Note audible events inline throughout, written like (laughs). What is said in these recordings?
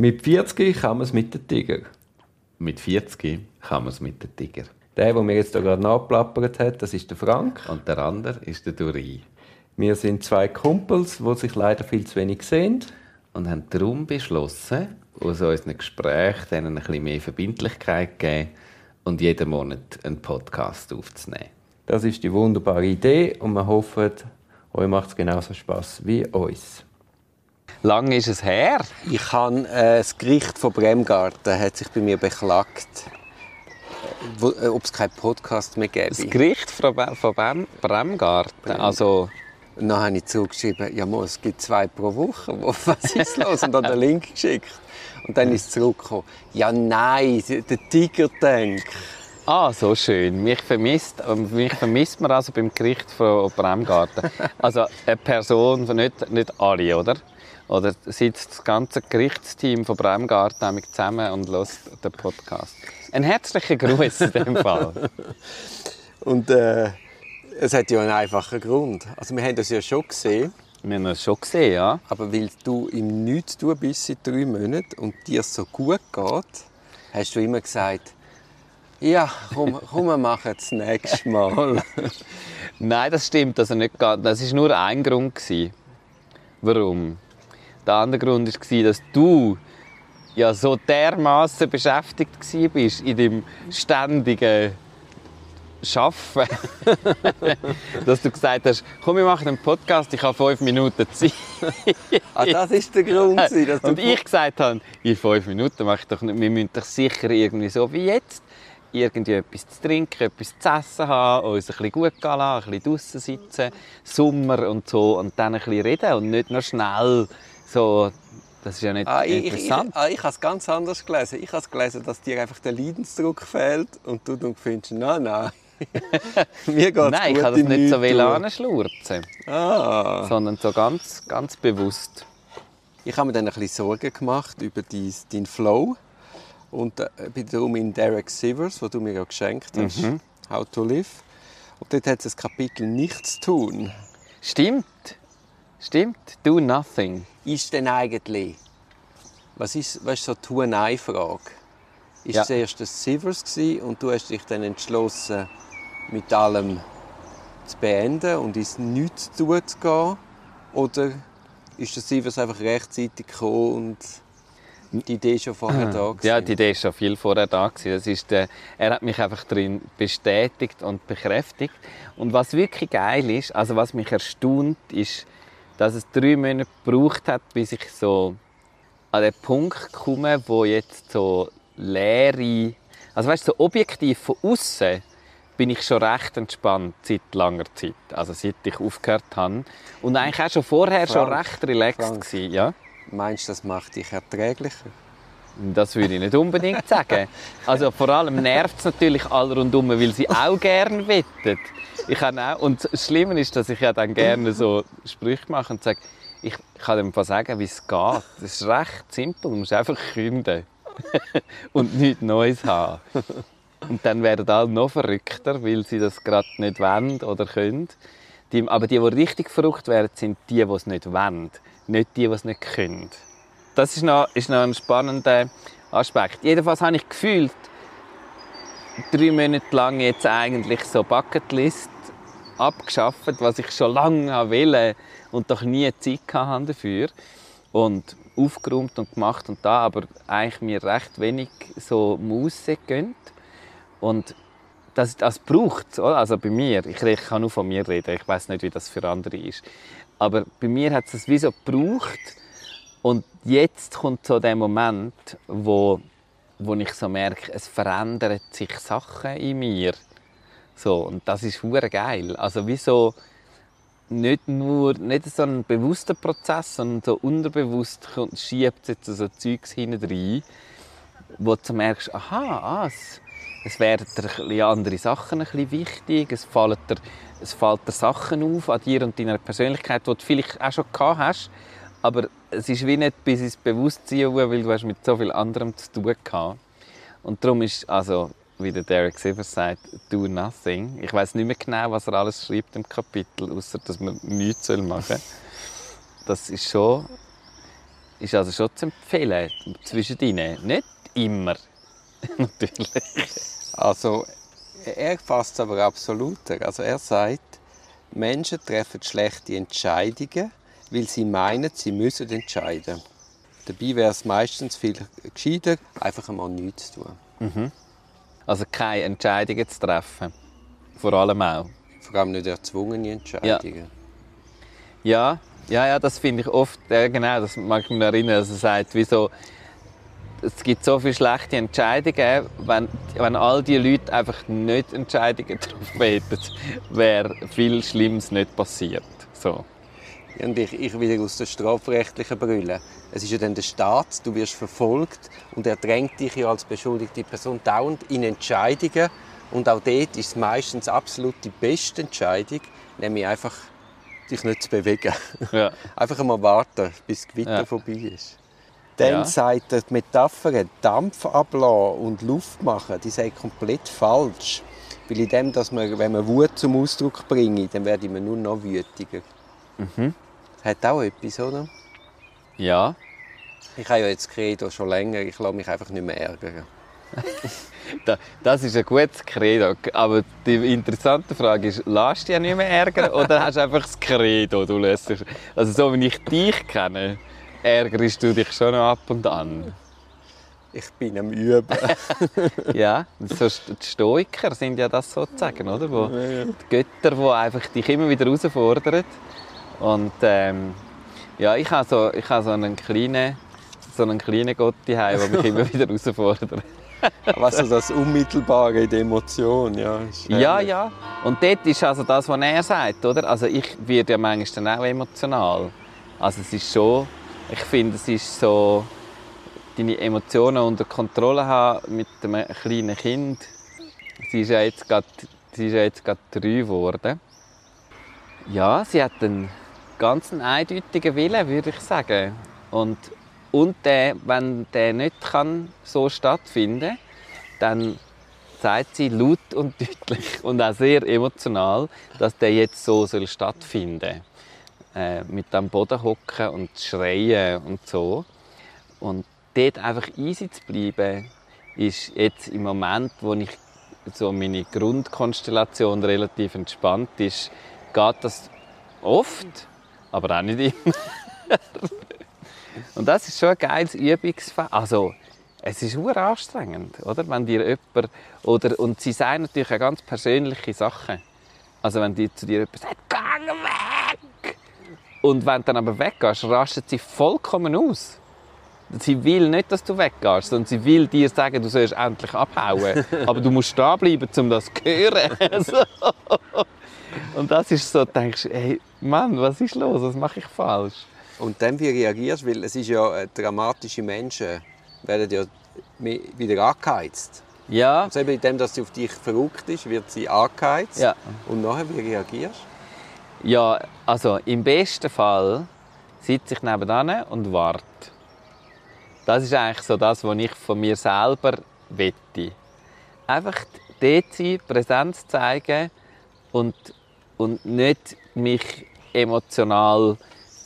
Mit 40 kann man es mit den Tiger. Mit 40 kann man es mit den Tiger. Der, der mir jetzt hier gerade nachplappert hat, das ist der Frank. Und der andere ist der Duri. Wir sind zwei Kumpels, die sich leider viel zu wenig sehen. Und haben darum beschlossen, aus unseren Gesprächen denen ein bisschen mehr Verbindlichkeit zu geben und jeden Monat einen Podcast aufzunehmen. Das ist die wunderbare Idee und wir hoffen, euch macht es genauso Spaß wie uns. Lang ist es her. Ich habe äh, das Gericht von Bremgarten hat sich bei mir beklagt, wo- äh, ob es keinen Podcast mehr gäbe. Das Gericht von von Brem Bremgarten. Also, Und dann habe ich zurückgeschrieben, ja, es gibt zwei pro Woche. Wo- (laughs) Was ist los? Und dann den Link geschickt. Und dann ist es zurückgekommen. Ja, nein, der Tiger-Tank. ah, so schön. Mich vermisst, ähm, mich vermisst man also beim Gericht von Bremgarten. Also eine Person, von nicht, nicht alle, oder? Oder sitzt das ganze Gerichtsteam von Bremgarten zusammen und hört den Podcast. Ein herzlicher Gruß in dem Fall. (laughs) Und äh, es hat ja einen einfachen Grund. Also wir haben das ja schon gesehen. Wir haben es schon gesehen, ja. Aber weil du im Nichts tun bist seit drei Monaten und dir so gut geht, hast du immer gesagt, ja, komm, (laughs) komm wir machen es das nächste Mal. (laughs) Nein, das stimmt also nicht. Das war nur ein Grund. Warum? Der andere Grund war, dass du ja so dermaßen beschäftigt warst in dem ständigen Schaffen, (laughs) dass du gesagt hast, komm, wir machen einen Podcast, ich habe fünf Minuten Zeit. (laughs) ah, das ist der Grund, gewesen, dass du Und ich gesagt habe, in fünf Minuten mache ich doch nicht, wir müssen doch sicher irgendwie so wie jetzt irgendwie etwas zu trinken, etwas zu essen haben, uns ein bisschen gut gehen lassen, ein bisschen draussen sitzen, Sommer und so, und dann ein bisschen reden und nicht nur schnell so, das ist ja nicht Ah, ich, ich, ich, interessant. ah, ich habe es ganz anders gelesen. Ich habe es gelesen, dass dir einfach der Leidensdruck fehlt und du dann findest, nein, nein. (laughs) Mir geht's Nein, ich habe das nicht so Nichtstun. anschlurzen, Ah. sondern so ganz, ganz bewusst. Ich habe mir dann ein bisschen Sorgen gemacht über dein- deinen Flow. Und äh, bin darum in Derek Sivers, wo du mir ja geschenkt hast, Mhm. How to Live. Und dort hat es ein Kapitel Nichts tun. Stimmt, stimmt, do nothing. Ist denn eigentlich, was ist, was ist so die Tu-Nein-Frage? Ist Ja. es zuerst das Sivers und du hast dich dann entschlossen, mit allem zu beenden und ins Nichts tun zu gehen? Oder ist der Sivers einfach rechtzeitig gekommen und die Idee schon vorher da gewesen? Ja, die Idee war schon viel vorher da. gewesen. Das ist, äh, er hat mich einfach darin bestätigt und bekräftigt. Und was wirklich geil ist, also was mich erstaunt, ist, dass es drei Monate gebraucht hat, bis ich so an den Punkt komme, wo jetzt so leere, also weißt, so objektiv von außen bin ich schon recht entspannt seit langer Zeit. Also seit ich aufgehört habe. Und eigentlich auch schon vorher schon Frank, recht relaxed Frank. gewesen, ja. Meinst du, das macht dich erträglicher? Das würde ich nicht unbedingt sagen. Also vor allem nervt es natürlich alle rundherum, weil sie auch gerne wettet. Ich kann auch, und das Schlimme ist, dass ich ja dann gerne so Sprüche mache und sage, ich kann dem sagen, wie es geht. Das ist recht simpel, du musst einfach künden (laughs) und nichts Neues haben. Und dann werden alle noch verrückter, weil sie das gerade nicht wollen oder können. Aber die, die richtig verrückt werden, sind die, die es nicht wollen, nicht die, die es nicht können. Das ist noch, ist noch ein spannender Aspekt. Jedenfalls habe ich gefühlt, drei Monate lang jetzt eigentlich so Bucketlist abgeschafft, was ich schon lange wollte und doch nie Zeit hatte dafür. Und aufgeräumt und gemacht und da, aber eigentlich mir recht wenig so Muße gönnt. Und das, das braucht also bei mir. Ich, ich kann nur von mir reden, ich weiß nicht, wie das für andere ist. Aber bei mir hat es das wie so gebraucht. Und jetzt kommt so der Moment, wo, wo ich so merke, es verändern sich Sachen in mir. So, und das ist hure geil. Also wie so nicht nur nicht so ein bewusster Prozess, sondern so unterbewusst schiebt jetzt so Zeugs hinein wo du merkst, aha, ah, es, es werden dir andere Sachen ein bisschen wichtig, es fallen dir, es fällt dir Sachen auf an dir und deiner Persönlichkeit, die du vielleicht auch schon gehabt hast, aber es ist wie nicht bis ins Bewusstsein, weil du hast mit so viel anderem zu tun gehabt. Und darum ist, also, wie der Derek Sivers sagt, do nothing. Ich weiß nicht mehr genau, was er alles schreibt im Kapitel, außer dass man nichts machen soll. Das ist schon ist also schon zu empfehlen zwischen ihnen. Nicht immer, (laughs) natürlich. Also, er fasst es aber absoluter. Also er sagt, Menschen treffen schlechte Entscheidungen, weil sie meinen, sie müssen entscheiden. Dabei wäre es meistens viel gescheiter, einfach einmal nichts zu tun. Also keine Entscheidungen zu treffen. Vor allem auch. Vor allem nicht erzwungene Entscheidungen. Ja, ja, ja das finde ich oft, ja, genau, das mag ich mich erinnern, dass er sagt, wieso, es gibt so viele schlechte Entscheidungen, wenn, wenn all die Leute einfach nicht Entscheidungen (laughs) getroffen hätten, wäre viel Schlimmes nicht passiert. So. Und ich, ich wieder aus der strafrechtlichen Brille. Es ist ja dann der Staat, du wirst verfolgt und er drängt dich ja als beschuldigte Person dauernd in Entscheidungen. Und auch dort ist es meistens absolut die beste Entscheidung, nämlich einfach dich nicht zu bewegen. Ja. (laughs) Einfach einmal warten, bis das Gewitter Ja. vorbei ist. Dann Ja. sagt er, die Metapher Dampf ablassen und Luft machen, die sei komplett falsch. Weil in dem, dass man, wenn man Wut zum Ausdruck bringe, dann werde ich mir nur noch wütiger. Mhm. Das hat auch etwas, oder? Ja, Ich habe ja jetzt Credo schon länger, ich lasse mich einfach nicht mehr ärgern. (laughs) da, das ist ein gutes Credo. Aber die interessante Frage ist, lässt du dich nicht mehr ärgern oder hast du einfach das Credo? Du lässt dich, also so wie ich dich kenne, ärgerst du dich schon ab und an. Ich bin am Üben. (laughs) Ja, so die Stoiker sind ja das sozusagen, oder? Wo Die Götter, die einfach dich immer wieder herausfordern. Und ähm, ja, ich habe so, ich habe so einen kleinen, so einen kleinen Gott daheim, der mich immer (laughs) wieder herausfordert. Was also das Unmittelbare in der Emotion, ja. Ja, ja. Und dort ist also das, was er sagt, oder? Also ich werde ja manchmal auch emotional. Also es ist schon, ich finde, es ist so, deine Emotionen unter Kontrolle haben mit einem kleinen Kind. Sie ist ja jetzt gerade, sie ist ja jetzt gerade drei geworden. Ja, sie hat einen ganz eindeutigen Willen, würde ich sagen. Und, und der, wenn der nicht kann so stattfinden dann sagt sie laut und deutlich und auch sehr emotional, dass der jetzt so soll stattfinden äh, mit am Boden hocken und schreien und so. Und dort einfach easy zu bleiben, ist jetzt im Moment, wo ich so meine Grundkonstellation relativ entspannt ist, geht das oft, aber auch nicht immer. und das ist schon ein geiles Übungsfeld. Also, es ist sehr anstrengend, oder? Wenn dir jemand, oder, und sie sagen natürlich auch ganz persönliche Sachen. Also wenn die zu dir jemand sagt, «Geh weg!» Und wenn du dann aber weggehst, rastet sie vollkommen aus. Sie will nicht, dass du weggehst, sondern sie will dir sagen, du sollst endlich abhauen. Aber du musst da bleiben, um das zu hören. (laughs) Und das ist so, du denkst, hey, Mann, was ist los? Was mache ich falsch? Und dann, wie reagierst du? Weil es ist ja, äh, dramatische Menschen werden ja wieder angeheizt. Ja, Also eben in dem, dass sie auf dich verrückt ist, wird sie angeheizt. ja. Und nachher, wie reagierst Ja, also im besten Fall sitze ich nebenan und warte. Das ist eigentlich so das, was ich von mir selber wette. Einfach dort sein, Präsenz zeigen und, und nicht mich emotional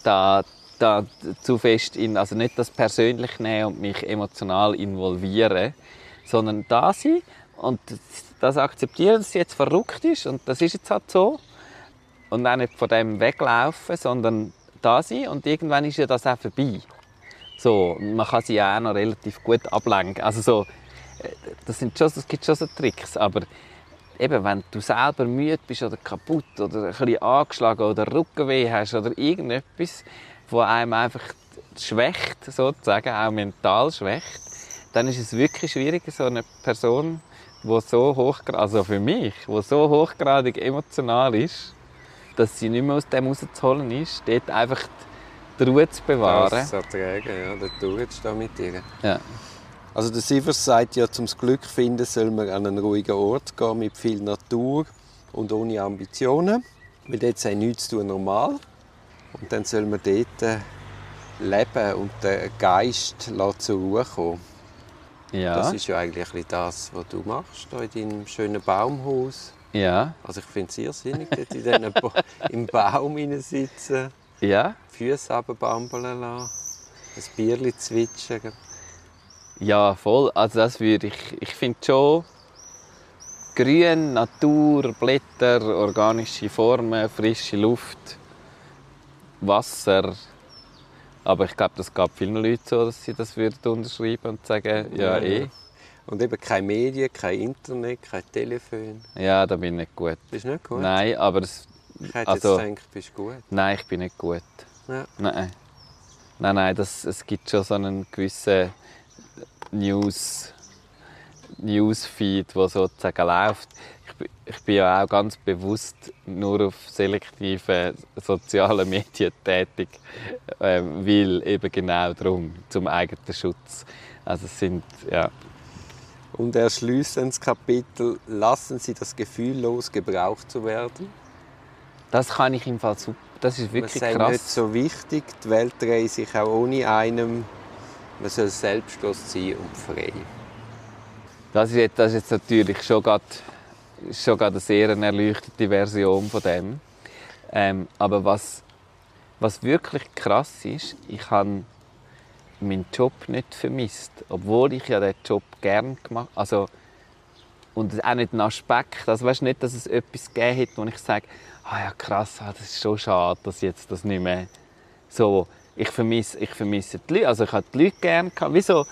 da, da zu fest in, also nicht das persönlich nehmen und mich emotional involvieren, sondern da sein und das, akzeptieren, dass sie jetzt verrückt ist und das ist jetzt halt so und auch nicht von dem weglaufen, sondern da sein und irgendwann ist ja das auch vorbei. So, man kann sie ja auch noch relativ gut ablenken. Also so, äh, das, sind schon, das gibt schon so Tricks, aber eben, wenn du selber müde bist oder kaputt oder ein bisschen angeschlagen oder Rückenweh hast oder irgendetwas, wo einem einfach schwächt, sozusagen, auch mental schwächt, dann ist es wirklich schwierig, so eine Person, die so hochgradig, also für mich, die so hochgradig emotional ist, dass sie nicht mehr aus dem rauszuholen ist, dort einfach die Ruhe zu bewahren. Das ertragen, ja, da durchstehen mit dir. Ja. Also der Sivers sagt ja, zum Glück finden soll man an einen ruhigen Ort gehen mit viel Natur und ohne Ambitionen. Weil dort sei nichts zu tun normal. Und dann soll man dort äh, leben und den Geist zur Ruhe kommen. Ja. Das ist ja eigentlich das, was du machst hier in deinem schönen Baumhaus. ja. Also ich finde es irrsinnig, dort in diesem ba (laughs) im Baum sitzen, Ja. Füße runterbambeln lassen. Ein Bierli zwitschern. Ja, voll. Also das würde ich, ich finde schon Grün, Natur, Blätter, organische Formen, frische Luft, Wasser. Aber ich glaube, das gab vielen Leuten so, dass sie das würden unterschreiben und sagen, ja, eh. Und eben keine Medien, kein Internet, kein Telefon. Ja, da bin ich nicht gut. Bist du nicht gut? Nein, aber es, Ich hätte Also- jetzt gedacht, bist du gut. nein, ich bin nicht gut. Ja. Nein. Nein, nein, das, es gibt schon so einen gewissen News, Newsfeed, der sozusagen läuft. Ich, bin- ich bin ja auch ganz bewusst nur auf selektiven sozialen (laughs) Medien tätig, äh, weil eben genau darum, zum eigenen Schutz. Also es sind, ja, Und er schließt ins Kapitel, lassen Sie das Gefühl los, gebraucht zu werden. das kann ich im Fall super, das ist wirklich sei krass. nicht so wichtig, die Welt dreht sich auch ohne einem. Man soll selbstlos sein und frei. Das ist jetzt, das ist jetzt natürlich schon gerade, schon gerade eine sehr erleuchtete Version von dem. Ähm, aber was, was wirklich krass ist, ich habe meinen Job nicht vermisst, obwohl ich ja den Job gern gemacht also und auch nicht einen Aspekt, also weißt nicht, dass es etwas gegeben hätte, wo ich sage, ah ja krass, ah, das ist schon schade, dass jetzt das nicht mehr so, ich vermisse, ich vermisse die Leute, also ich habe die Leute gerne wieso?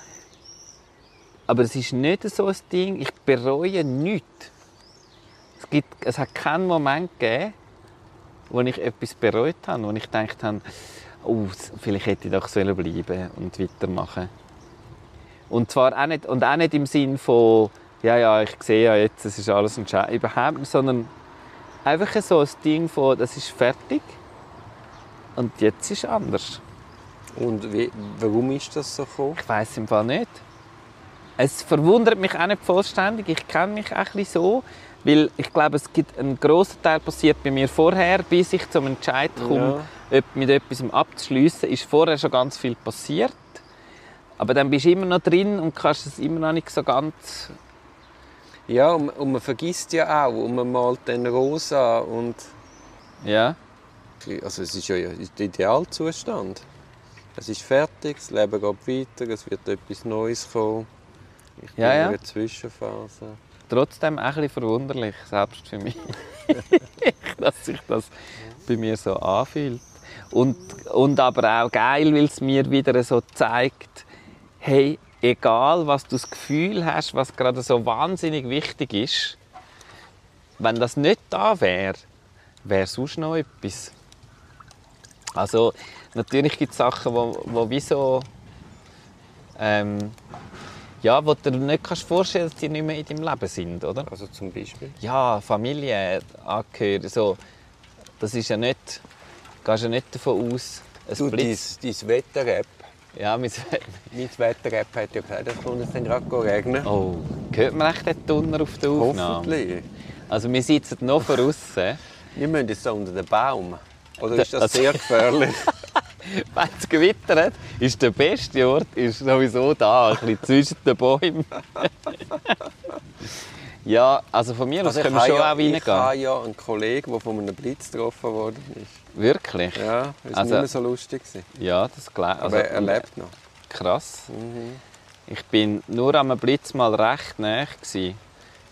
Aber es ist nicht so ein Ding, ich bereue nichts. Es, gibt, es hat keinen Moment gegeben, wo ich etwas bereut habe, wo ich gedacht habe, oh, vielleicht hätte ich doch bleiben und weitermachen. Und zwar auch nicht, und auch nicht im Sinn von, ja, ja, ich sehe ja jetzt, es ist alles entscheidend, überhaupt sondern einfach so ein Ding von, das ist fertig und jetzt ist es anders. Und wie, warum ist das so gekommen? Ich weiß im Fall nicht. Es verwundert mich auch nicht vollständig. Ich kenne mich auch ein bisschen so, weil ich glaube, es gibt einen grossen Teil passiert bei mir vorher, bis ich zum Entscheid komme, ja. mit etwas abzuschließen, ist vorher schon ganz viel passiert. Aber dann bist du immer noch drin und kannst es immer noch nicht so ganz. Ja, und, und man vergisst ja auch, und man malt dann rosa und Ja. also es ist ja der Idealzustand. Es ist fertig, das Leben geht weiter, es wird etwas Neues kommen. Ich bin Ja, ja. in einer Zwischenphase. Trotzdem ein bisschen verwunderlich, selbst für mich, (laughs) dass sich das bei mir so anfühlt. Und, und aber auch geil, weil es mir wieder so zeigt, hey, egal was du das Gefühl hast, was gerade so wahnsinnig wichtig ist, wenn das nicht da wäre, wäre sonst noch etwas. Also natürlich gibt es Sachen, wo, wo wie so, ähm, ja, wo du dir nicht kannst vorstellen dass die nicht mehr in deinem Leben sind, oder? Also zum Beispiel. Ja, Familie, Angehörige, so. Das ist ja nicht, gehst ja nicht davon aus, es Du, dein, blitzt. dein Wetter-App. Ja, mein, (laughs) Mein Wetter-App hat ja gesagt, es kommt jetzt gerade regnen. oh, hört man echt den Donner auf der Aufnahme? Hoffentlich. Also wir sitzen noch draußen. Wir müssen jetzt unter den Baum. Oder ist das also- sehr gefährlich? (laughs) Wenn es gewittert, ist der beste Ort ist sowieso da, ein bisschen zwischen den Bäumen. (laughs) ja, also von mir aus Also können wir schon ja, auch ich reingehen. habe ja einen Kollegen, der von einem Blitz getroffen worden ist. Wirklich? Ja, das war Also- nicht mehr so lustig. gewesen. Ja, das glaube Aber er lebt noch. Krass. Mhm. Ich bin nur am Blitz mal recht nahe gsi,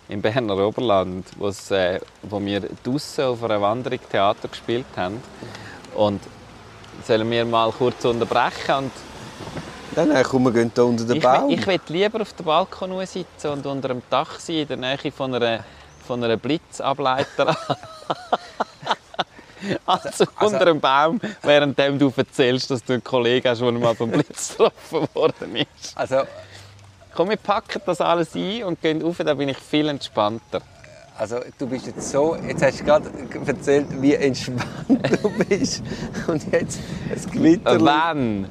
im Berner Oberland, wo's, äh, wo wir draussen auf einer Wanderung Theater gespielt haben. Und sollen wir mal kurz unterbrechen? Und Dann äh, komm, wir gehen hier unter den ich, Baum. ich will lieber auf dem Balkon sitzen und unter dem Dach sein, in der Nähe von einer, von einer Blitzableiter. (laughs) Also, unter einem Baum, während du erzählst, dass du einen Kollegen hast, der mal vom Blitz getroffen worden ist. also, Komm, wir packen das alles ein und gehen rauf, da bin ich viel entspannter. also, du bist jetzt so... Jetzt hast du gerade erzählt, wie entspannt du bist. Und jetzt ein Gewitter. Wenn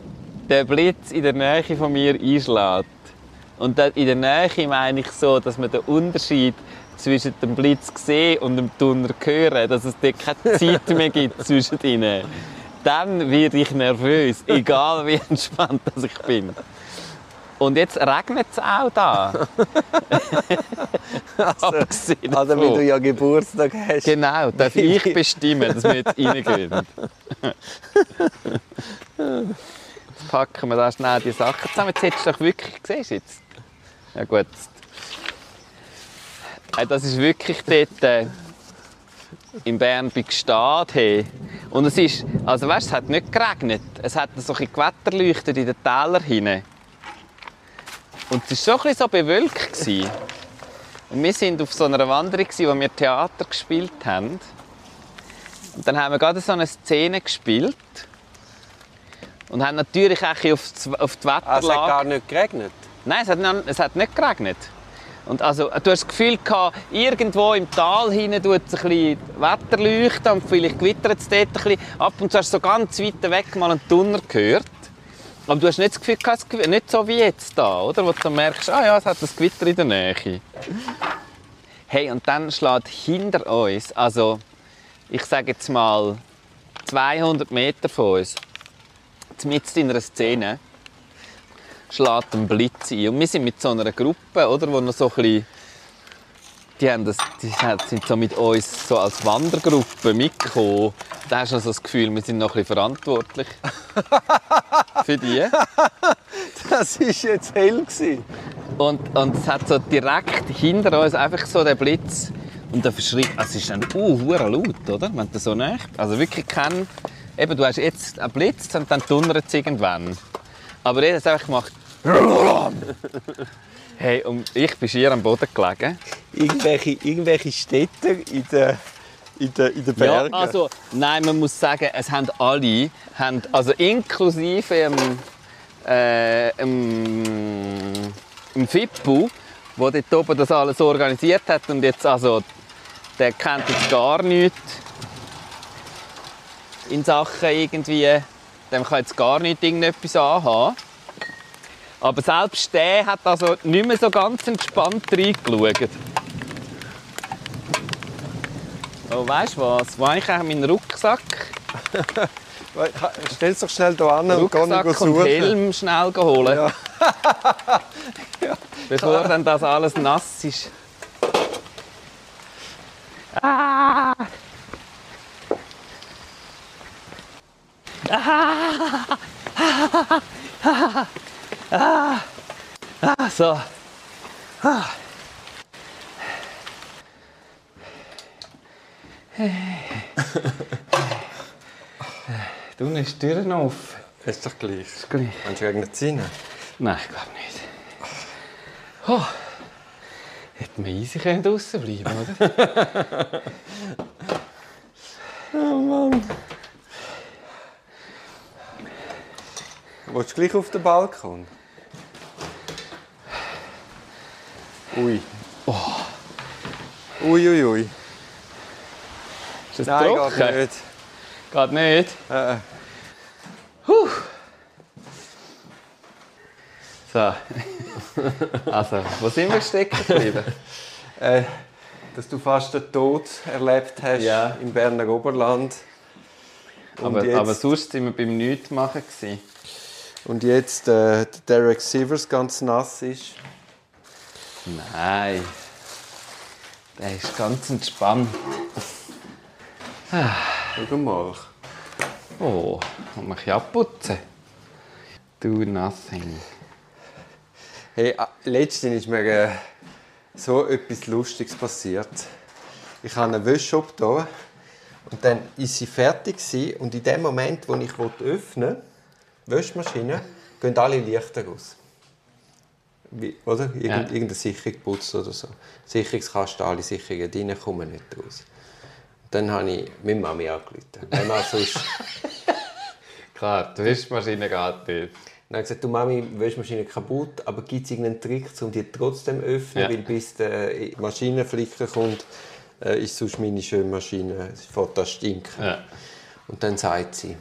der Blitz in der Nähe von mir einschlägt, und in der Nähe meine ich so, dass man den Unterschied zwischen dem Blitz sehen und dem Donner hören, dass es dort keine (laughs) Zeit mehr gibt zwischen ihnen, dann werde ich nervös, egal wie entspannt ich bin. Und jetzt regnet es auch da. (laughs) Also, davon. wenn du ja Geburtstag hast. Genau, darf ich bestimmen, dass wir jetzt reingehen. packen wir da schnell die Sachen zusammen. Jetzt hättest du doch wirklich, du jetzt? Ja gut. Äh, Das ist wirklich dort äh, in Bern bei Gstad. Hey. Und es ist, also weißt, es hat nicht geregnet. Es hat so ein bisschen Gewetterleuchtet in den Tälern hinein. Und es war so ein bisschen so bewölkt. gewesen. Und wir waren auf so einer Wanderung, wo wir Theater gespielt haben. Und dann haben wir gerade so eine Szene gespielt. Und haben natürlich auch auf die, auf die Ah, es Wetterlage... hat gar nicht geregnet. Nein, es hat, noch- es hat nicht geregnet. Und also, du hast das Gefühl gehabt, irgendwo im Tal hinten tut es ein bisschen Wetter leuchten und vielleicht gewittert es dort ein bisschen. Ab und zu hast du so ganz weit weg mal einen Donner gehört. Aber du hast nicht das Gefühl gehabt, es gew- nicht so wie jetzt da, oder? Wo du merkst, ah ja, es hat das Gewitter in der Nähe. Hey, und dann schlägt hinter uns, also ich sage jetzt mal 200 Meter von uns, mitten in einer Szene, schlägt ein Blitz ein. Und wir sind mit so einer Gruppe, oder, wo noch so ein bisschen, die, haben das, die sind so mit uns so als Wandergruppe mitgekommen. Da hast du noch so das Gefühl, wir sind noch ein bisschen verantwortlich (laughs) für die. (laughs) Das war jetzt hell. gewesen. Und, und es hat so direkt hinter uns einfach so den Blitz. Und der verschreit, also es ist dann uh, laut, oder? Wenn du so näher. Also wirklich kein, eben, du hast jetzt einen Blitz und dann donnert es irgendwann. Aber er hat es einfach gemacht. (laughs) Hey, und ich bin schier am Boden gelegen. Irgendwelche, irgendwelche Städte in den in der, in Ja, Bergen. also, nein, man muss sagen, es haben alle, haben, also inklusive ähm, äh, ähm, im Fippo, der dort oben das alles organisiert hat und jetzt also, der kennt jetzt gar nichts in Sachen irgendwie, dem kann jetzt gar nicht irgendetwas anhaben. Aber selbst der hat also nicht mehr so ganz entspannt reingeschaut. Oh, weißt du was? Wo habe ich eigentlich meinen Rucksack? (laughs) Stell doch schnell hier an und geh ihn Rucksack und suchen. Helm schnell holen. (laughs) Ja. Bevor dann das alles nass ist. Ah! (laughs) Ah! Ah! Ah! Ah! So. Ah. Du nimmst die Türen auf. Ist doch gleich. Ist gleich. Meinst du regnet es rein? Nein, ich glaube nicht. Oh. Hätte man easy können draussen bleiben oder? (laughs) Willst du gleich auf den Balkon? Ui. Ui, ui, ui. Ist das Nein, trocken? geht nicht. Geht nicht? Äh, äh. So. (laughs) also, wo sind wir stecken geblieben? Äh, dass du fast den Tod erlebt hast Ja. im Berner Oberland. Aber, jetzt, aber sonst waren wir beim Nichtmachen. gewesen. und jetzt äh, der Derek Sivers ganz nass ist. Nein. Der ist ganz entspannt. Schau mal. Oh, und mich abputzen. Do nothing. Hey, ah, letztens ist mir äh, so etwas Lustiges passiert. Ich habe einen Wäschshop hier und dann ist sie fertig und in dem Moment, wo ich öffnen wollte, Wäschmaschine, gehen alle Lichter aus. Wie, oder? Irgend, Ja. Irgendeine Sicherung putzt oder so. Sicherungskasten, alle Sicherungen drin, kommen nicht raus. Dann habe ich meine Mami angerufen. Wenn man sonst (laughs) Klar, die Wischmaschine geht nicht. Dann habe ich gesagt, du Mami, die Wäschmaschine kaputt, aber gibt es irgendeinen Trick, um die trotzdem zu öffnen? Ja. Weil bis der Maschinenflicker kommt, äh, ist sonst meine schöne Maschine, sie fährt das stinken. Ja. Und dann sagt sie,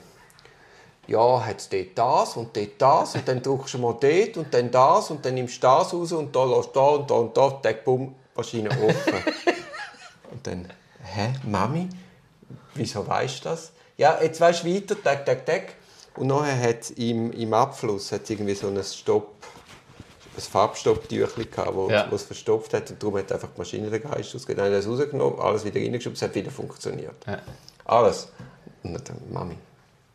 ja, hat es dort das und dort das und dann drückst du mal dort und dann das und dann nimmst du das raus und da lässt da und da und da, bumm, Maschine offen. (laughs) und dann, hä, Mami, wieso weißt du das? Ja, jetzt weißt du weiter, tack, tack, tack. Und nachher hat im, im Abfluss hat's irgendwie so ein Stopp, ein Farbstopptüchli gehabt, wo Ja. wo es verstopft hat und darum hat einfach die Maschine den Geist ausgegeben. Dann hat er es rausgenommen, alles wieder reingeschoben, es hat wieder funktioniert. Ja. Alles. Und dann, Mami,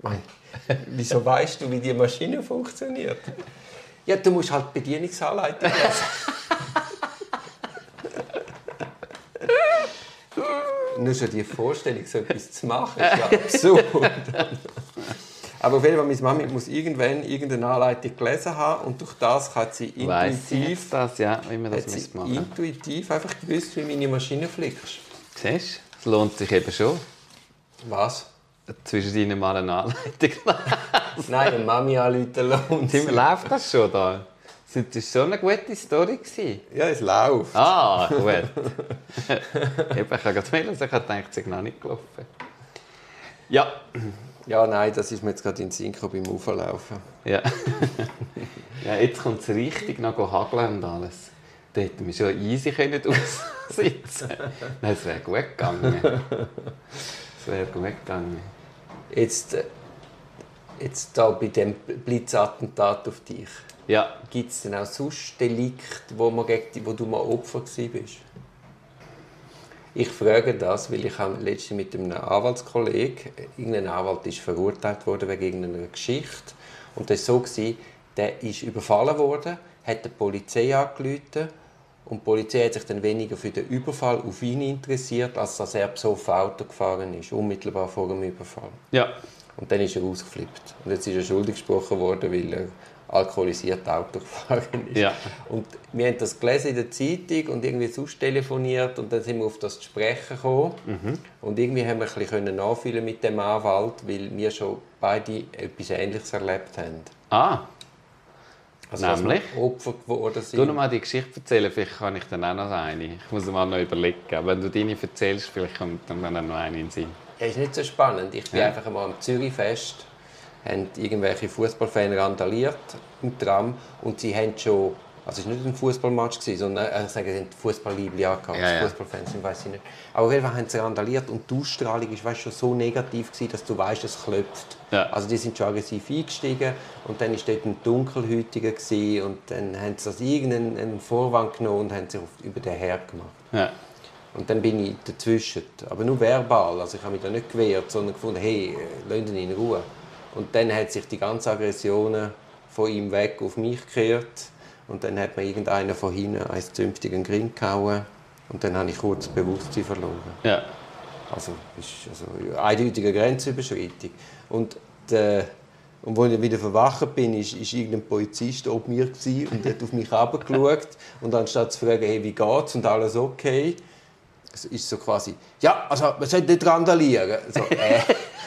Mein, (laughs) wieso weißt du, wie die Maschine funktioniert? Ja, du musst halt Bedienungsanleitung lesen. (laughs) (laughs) Nur schon die Vorstellung, so etwas zu machen, ist ja (laughs) absurd. Aber auf jeden Fall, meine Mami muss irgendwann irgendeine Anleitung gelesen haben und durch das hat sie intuitiv, das, ja, wie man das hat sie machen intuitiv einfach gewusst, wie meine Maschine flickst. Siehst du? Es lohnt sich eben schon. Was? Zwischen deinen mal eine Anleitung. (laughs) Nein, eine Mami anrufen lohnt sich. läuft das schon da? Das war so eine gute Story. gewesen. Ja, es läuft. Ah, (laughs) gut. (laughs) Eben, ich habe gerade melden, ich habe gedacht, es noch nicht gelaufen. Ja. Ja, nein, das ist mir jetzt gerade in den Sinn beim Auflaufen. Ja. (laughs) ja, jetzt kommt es richtig noch hageln und alles. Da hätten wir schon easy können aussitzen Nein, es wäre gut gegangen. Es wäre gut gegangen. Jetzt, äh, jetzt da bei dem Blitzattentat auf dich. Ja, Gibt es denn auch sonst Delikte, wo, man gegen wo du mal Opfer bist? Ich frage das, weil ich letztens mit einem Anwaltskollegen, irgendein Anwalt ist verurteilt worden wegen irgendeiner Geschichte und das war so, gewesen, der ist überfallen worden, hat die Polizei angerufen und die Polizei hat sich dann weniger für den Überfall auf ihn interessiert, als dass er besoffen Auto gefahren ist, unmittelbar vor dem Überfall. ja. Und dann ist er ausgeflippt. Und jetzt ist er schuldig gesprochen worden, weil er alkoholisiert Auto gefahren ist. Ja. Und wir haben das gelesen in der Zeitung und irgendwie sonst telefoniert und dann sind wir auf das zu sprechen gekommen. Mhm. Und irgendwie haben wir ein bisschen nachfühlen mit dem Anwalt, weil wir schon beide etwas Ähnliches erlebt haben. Ah, Also, Nämlich? Opfer geworden sind. du noch mal die Geschichte erzählen, vielleicht kann ich dann auch noch eine. Ich muss mal noch überlegen. Wenn du deine erzählst, vielleicht kommt dann noch eine in den Sinn. Ja, ist nicht so spannend. Ich bin Ja. einfach einmal am Zürichfest, haben irgendwelche Fußballfans randaliert im Tram und sie haben schon, also es war nicht ein Fußballmatch, sondern äh, ich sage, sie haben Fußballliebli angehabt, Ja, ja. Fußballfans sind, weiß ich nicht. Aber auf jeden Fall haben sie randaliert und die Ausstrahlung weißt, schon so negativ gewesen, dass du weißt, es klopft. Ja. Also die sind schon aggressiv eingestiegen und dann war dort ein Dunkelhäutiger gewesen, und dann haben sie das irgendeinen einen Vorwand genommen und haben sich auf, über den Herr gemacht. Ja. Und dann bin ich dazwischen. Aber nur verbal. Also ich habe mich da nicht gewehrt, sondern gefunden, hey, äh, lasst ihn in Ruhe. Und dann hat sich die ganze Aggression von ihm weg auf mich gekehrt. Und dann hat mir irgendeiner von hinten einen zünftigen Grin gehauen. Und dann habe ich kurz das Bewusstsein verloren. ja. Also, ist also eindeutige Grenzüberschreitung. Und, der, und als ich wieder verwacht bin, ist, ist irgendein Polizist oben mir gewesen und hat auf mich herabgeschaut. Und anstatt zu fragen, hey, wie geht's und alles okay, es ist so quasi, ja, also man sollte nicht randalieren. So, äh, (laughs)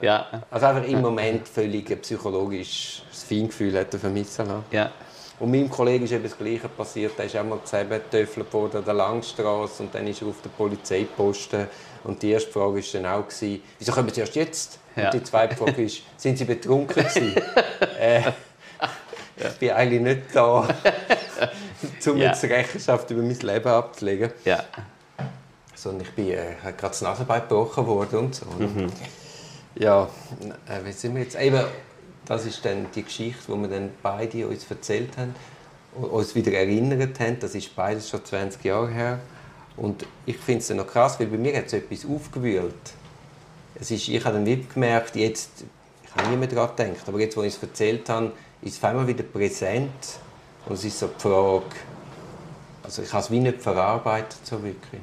Ja. also einfach im Moment völlig ein psychologisches Feingefühl hat er vermissen lassen. Ja. Und meinem Kollegen ist eben das Gleiche passiert. Er ist auch mal getöffelt worden an der Langstrasse und dann ist er auf der Polizeiposten. Und die erste Frage war dann auch, gewesen, wieso kommen Sie erst jetzt? Ja. Und die zweite Frage ist, sind Sie betrunken gewesen? (laughs) äh, ich bin eigentlich nicht da, (laughs) um Ja. jetzt Rechenschaft über mein Leben abzulegen. Ja. Sondern ich bin äh, gerade das Nasenbein gebrochen worden und so. Mhm. Ja, äh, wie sind wir jetzt? Eben, das ist dann die Geschichte, die wir dann beide uns erzählt haben, uns wieder erinnert haben. Das ist beides schon 20 Jahre her. Und ich finde es noch krass, weil bei mir hat es etwas aufgewühlt. Es ist, ich habe dann wie gemerkt, jetzt, ich habe nie mehr daran gedacht, aber jetzt, wo ich es erzählt habe, ist es einmal wieder präsent. Und es ist so die Frage, also ich habe es wie nicht verarbeitet, so wirklich.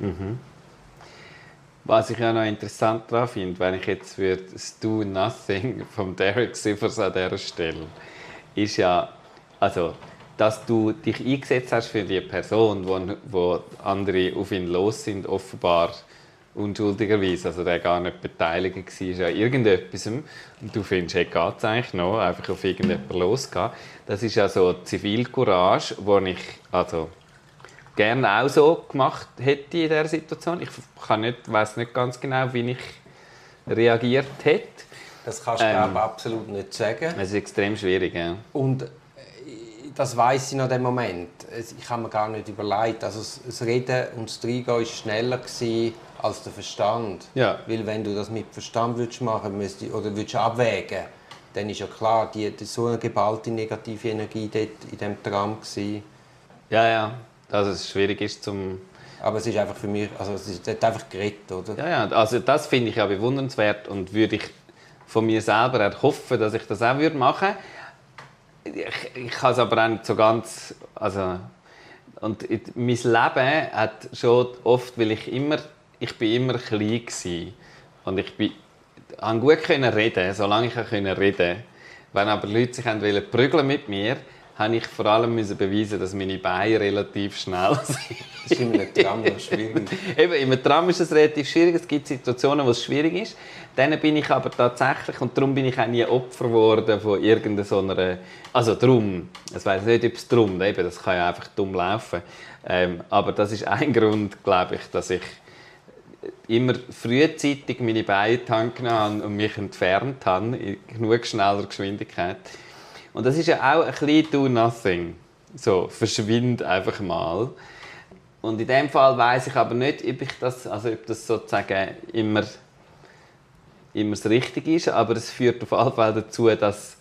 Was ich ja noch interessant daran finde, wenn ich jetzt würde das Do Nothing (laughs) von Derek Sivers an dieser Stelle, ist ja, also, dass du dich eingesetzt hast für die Person, wo, wo andere auf ihn los sind, offenbar unschuldigerweise, also der gar nicht beteiligt war an irgendetwas. Und du findest, hey, geht es eigentlich noch, einfach auf irgendjemanden losgehen. Das ist ja so Zivilcourage, wo ich, also, gerne auch so gemacht hätte in dieser Situation. Ich kann nicht, weiß nicht ganz genau, wie ich reagiert hätte. Das kannst du Ähm. absolut nicht sagen. Es ist extrem schwierig. Ja. Und äh, das weiß ich noch dem Moment. Ich habe mir gar nicht überlegt. Also das- Reden und das Reingehen war schneller gewesen als der Verstand. Ja. Weil wenn du das mit Verstand würdest machen müsste, oder würdest abwägen, dann ist ja klar, die, die so eine geballte negative Energie dort in diesem Tram gewesen. ja, ja. Dass es schwierig ist, zum Aber es ist einfach für mich, also es ist einfach geredet, oder? Ja, ja, also das finde ich ja bewundernswert und würde ich von mir selber auch hoffen, dass ich das auch würde machen würde. Ich, ich kann es aber auch nicht so ganz, also und it- mein Leben hat schon oft, weil ich immer, ich bin immer klein gewesen. und ich bin, habe gut können reden, solange ich reden. Wenn aber Leute sich prügeln mit mir, habe ich vor allem müssen beweisen, dass meine Beine relativ schnell (laughs) sind. Das ist immer ein Tram schwierig. Eben, im Tram ist es relativ schwierig. Es gibt Situationen, wo es schwierig ist. Dann bin ich aber tatsächlich, und darum bin ich auch nie Opfer geworden von irgendeiner so einer... Also drum, ich weiß nicht, ob es drum, eben, das kann ja einfach dumm laufen. Ähm, aber das ist ein Grund, glaube ich, dass ich immer frühzeitig meine Beine in genommen habe und mich entfernt habe, in genug schneller Geschwindigkeit. Und das ist ja auch ein bisschen do nothing. So, verschwind einfach mal. Und in dem Fall weiß ich aber nicht, ob ich das, also ob das sozusagen immer, immer das Richtige ist, aber es führt auf jeden Fall dazu, dass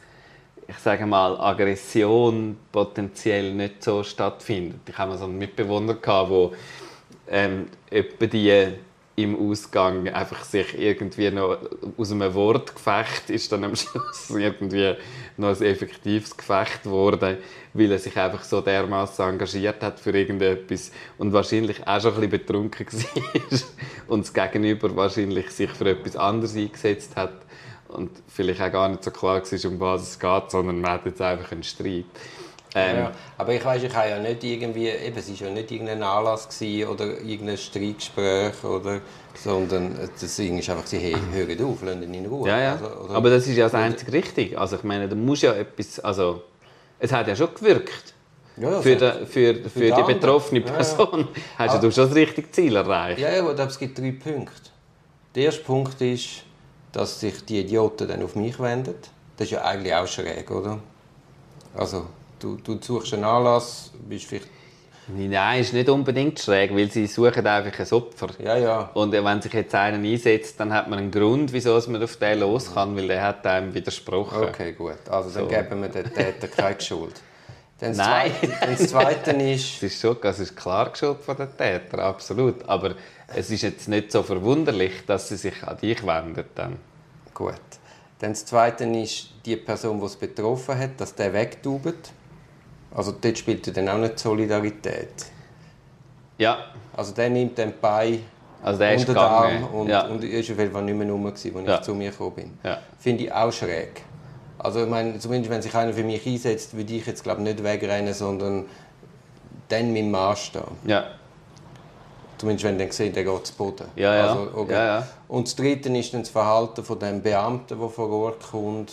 ich sage mal, Aggression potenziell nicht so stattfindet. Ich habe mal so einen Mitbewohner, wo ähm, etwa die im Ausgang einfach sich irgendwie noch aus einem Wortgefecht ist dann am (laughs) Schluss irgendwie noch ein effektives Gefecht geworden, weil er sich einfach so dermaßen engagiert hat für irgendetwas und wahrscheinlich auch schon ein bisschen betrunken (laughs) war und das Gegenüber wahrscheinlich sich für etwas anderes eingesetzt hat und vielleicht auch gar nicht so klar war, um was es geht, sondern man hat jetzt einfach einen Streit. Ähm, Ja, aber ich weiß, ich habe ja nicht irgendwie, eben, es war ja nicht irgendein Anlass gewesen oder irgendein Streitgespräch oder, sondern das Ding ist einfach, hey, hört auf, lasst ihn in Ruhe. Ja, ja. Also, Aber das ist ja das einzig Richtige. Also ich meine, da muss ja etwas, also es hat ja schon gewirkt. ja, Für, die, für, für die die betroffene Ja, ja. Person (laughs) hast ja du schon das richtige Ziel erreicht. Ja, ja, aber es gibt drei Punkte. Der erste Punkt ist, dass sich die Idioten dann auf mich wenden. Das ist ja eigentlich auch schräg, oder? Also, du, du suchst einen Anlass, bist vielleicht... Nein, ist nicht unbedingt schräg, weil sie suchen einfach ein Opfer. Ja, ja. Und wenn sich jetzt einer einsetzt, dann hat man einen Grund, wieso man auf den los kann, weil der hat einem widersprochen. Okay, gut. Also, dann So. geben wir den Täter keine Schuld. Dann Nein. Zweite, das Zweite (laughs) ist... Es ist schon, es ist klar die Schuld von den Tätern, absolut. Aber es ist jetzt nicht so verwunderlich, dass sie sich an dich wenden dann. Gut. Dann das Zweite ist die Person, die es betroffen hat, dass der wegtaubt. Also dort spielt ja dann auch nicht Solidarität. Ja, Also der nimmt den Bein also der unter den Arm und, ja. und ist auf jeden Fall nicht mehr rum, als Ja. ich zu mir gekommen bin. Ja. Finde ich auch schräg. Also ich meine, zumindest wenn sich einer für mich einsetzt, würde ich jetzt glaube nicht wegrennen, sondern dann mit dem Mann stehen. ja. Zumindest wenn dann sehen, der geht zu Boden. Ja, ja. Also, okay. Ja, ja. Und das Dritte ist dann das Verhalten von dem Beamten, der vor Ort kommt.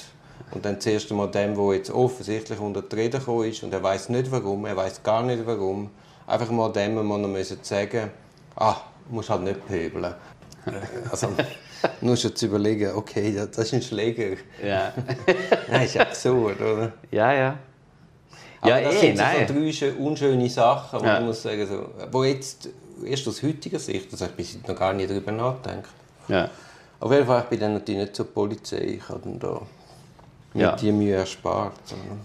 Und dann zuerst einmal dem, der jetzt offensichtlich unter die Rede gekommen ist und er weiß nicht warum, er weiß gar nicht warum. Einfach mal dem man noch müssen sagen, ah, du musst halt nicht pöbeln. (laughs) Also, nur schon zu überlegen, okay, das ist ein Schläger. Ja, (laughs) Nein, ist absurd, oder? ja. ja. Aber Ja, das eh, sind so, nein. so drei schö- unschöne Sachen, wo Ja. muss sagen, so, wo jetzt erst aus heutiger Sicht, habe ich jetzt noch gar nicht darüber nachgedacht. ja. Auf jeden Fall, ich bin dann natürlich nicht zur Polizei. Ich habe dann da Ja. die Mühe erspart.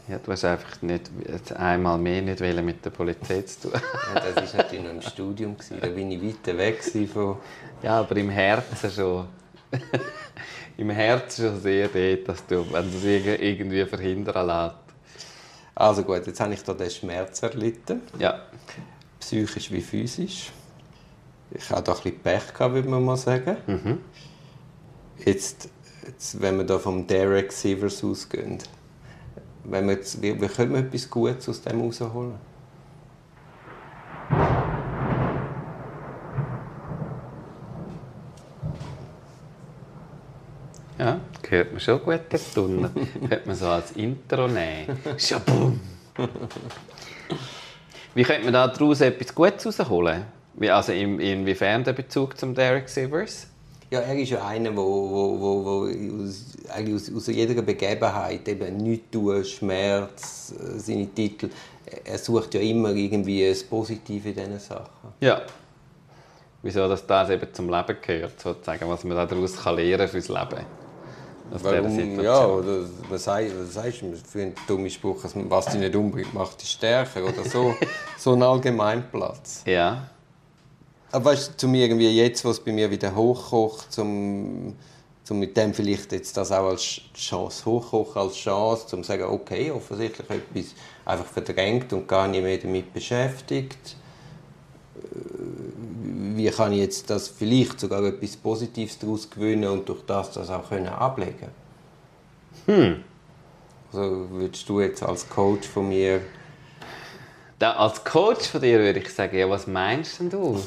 Ja, du hast einfach nicht, einmal mehr nicht wollen mit der Polizei zu tun. Ja, das war natürlich noch im Studium. Gewesen. Da bin ich weiter weg von... Ja, aber im Herzen schon. (laughs) Im Herzen schon sehr dort, dass du, wenn du es irg- irgendwie verhindern lässt. Also gut, jetzt habe ich da den Schmerz erlitten. Ja. Psychisch wie physisch. Ich hatte da ein bisschen Pech, gehabt, würde man mal sagen. Jetzt, jetzt, wenn wir da vom Derek Sivers ausgehen, wenn wir jetzt, wie, wie können wir etwas Gutes aus dem rausholen? Ja, hört man schon gut das Tunnel. Könnte man so als Intro nehmen. Schabum! Wie könnte man da daraus etwas Gutes rausholen? Also in, inwiefern der Bezug zum Derek Sivers? Ja, er ist ja einer, der wo, wo, wo, aus, eigentlich aus, aus jeder Begebenheit eben nichts tun, Schmerz, äh, seine Titel. Er sucht ja immer irgendwie das Positive in diesen Sachen. Ja. Wieso dass das eben zum Leben gehört, sozusagen, was man daraus kann lernen fürs Leben. Aus Warum, ja, oder was, sei, was du für einen dummen Spruch, was dich nicht umbringt, macht dich stärker oder so. (laughs) so ein Allgemeinplatz. Ja. Aber weißt du, zu mir irgendwie jetzt, wo es bei mir wieder hochkocht, zum, zum mit dem vielleicht jetzt das auch als Chance hochkochen, als Chance, zum sagen, okay, offensichtlich etwas einfach verdrängt und gar nicht mehr damit beschäftigt. Äh, Wie kann ich jetzt das vielleicht sogar etwas Positives daraus gewinnen und durch das das auch können ablegen? Hm. Also würdest du jetzt als Coach von mir Da, als Coach von dir würde ich sagen, ja, was meinst denn du?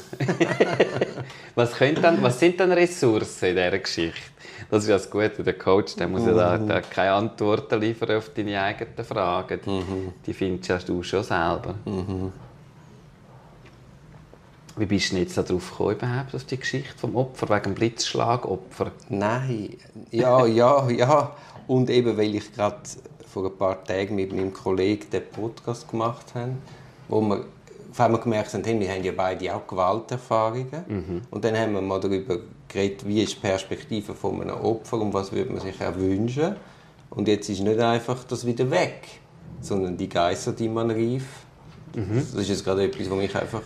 (laughs) was, dann, was sind denn Ressourcen in dieser Geschichte? Das ist ja das Gute, der Coach der muss ja da, da keine Antworten liefern auf deine eigenen Fragen. Die, die findest du schon selber. Wie bist du jetzt darauf gekommen, überhaupt, auf die Geschichte vom Opfer, wegen Blitzschlagopfer? Nein, ja, ja, ja. Und eben, weil ich gerade vor ein paar Tagen mit meinem Kollegen den Podcast gemacht habe, wo wir auf einmal gemerkt haben, hey, wir haben ja beide auch Gewalterfahrungen. Und dann haben wir mal darüber geredet, wie ist die Perspektive von einem Opfer und was würde man sich auch wünschen. Und jetzt ist nicht einfach das wieder weg, sondern die Geister, die man rief. Das ist jetzt gerade etwas, was mich einfach...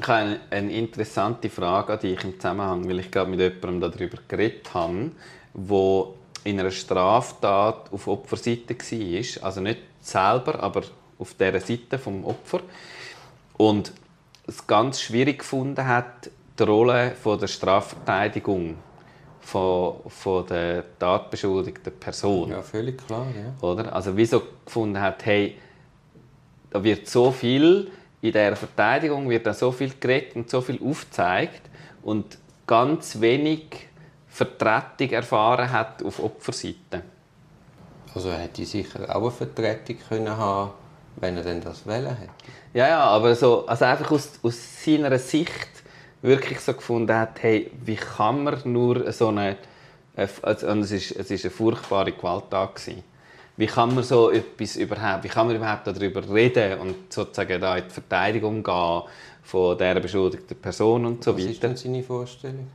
Ich habe eine, eine interessante Frage an dich im Zusammenhang, weil ich gerade mit jemandem darüber geredet habe, wo in einer Straftat auf Opferseite war. Also nicht selber, aber auf dieser Seite vom Opfer. Und es ganz schwierig gefunden hat, die Rolle von der Strafverteidigung von, von der tatbeschuldigten Person. Ja, völlig klar, ja. Oder? Also wieso gefunden hat, hey, da wird so viel in der Verteidigung wird da so viel geredet und so viel aufgezeigt und ganz wenig Vertretung erfahren hat auf Opferseite. Also hätte ich sicher auch eine Vertretung können haben wenn er denn das wählen hätte. Ja, ja, aber so, also einfach aus, aus seiner Sicht wirklich so gefunden hat, hey, wie kann man nur so eine, also, es ist, es ist eine furchtbare Gewalttat. Wie kann man so etwas überhaupt, wie kann man überhaupt darüber reden und sozusagen da in die Verteidigung gehen von der beschuldigten Person und so Was ist weiter? denn seine Vorstellung?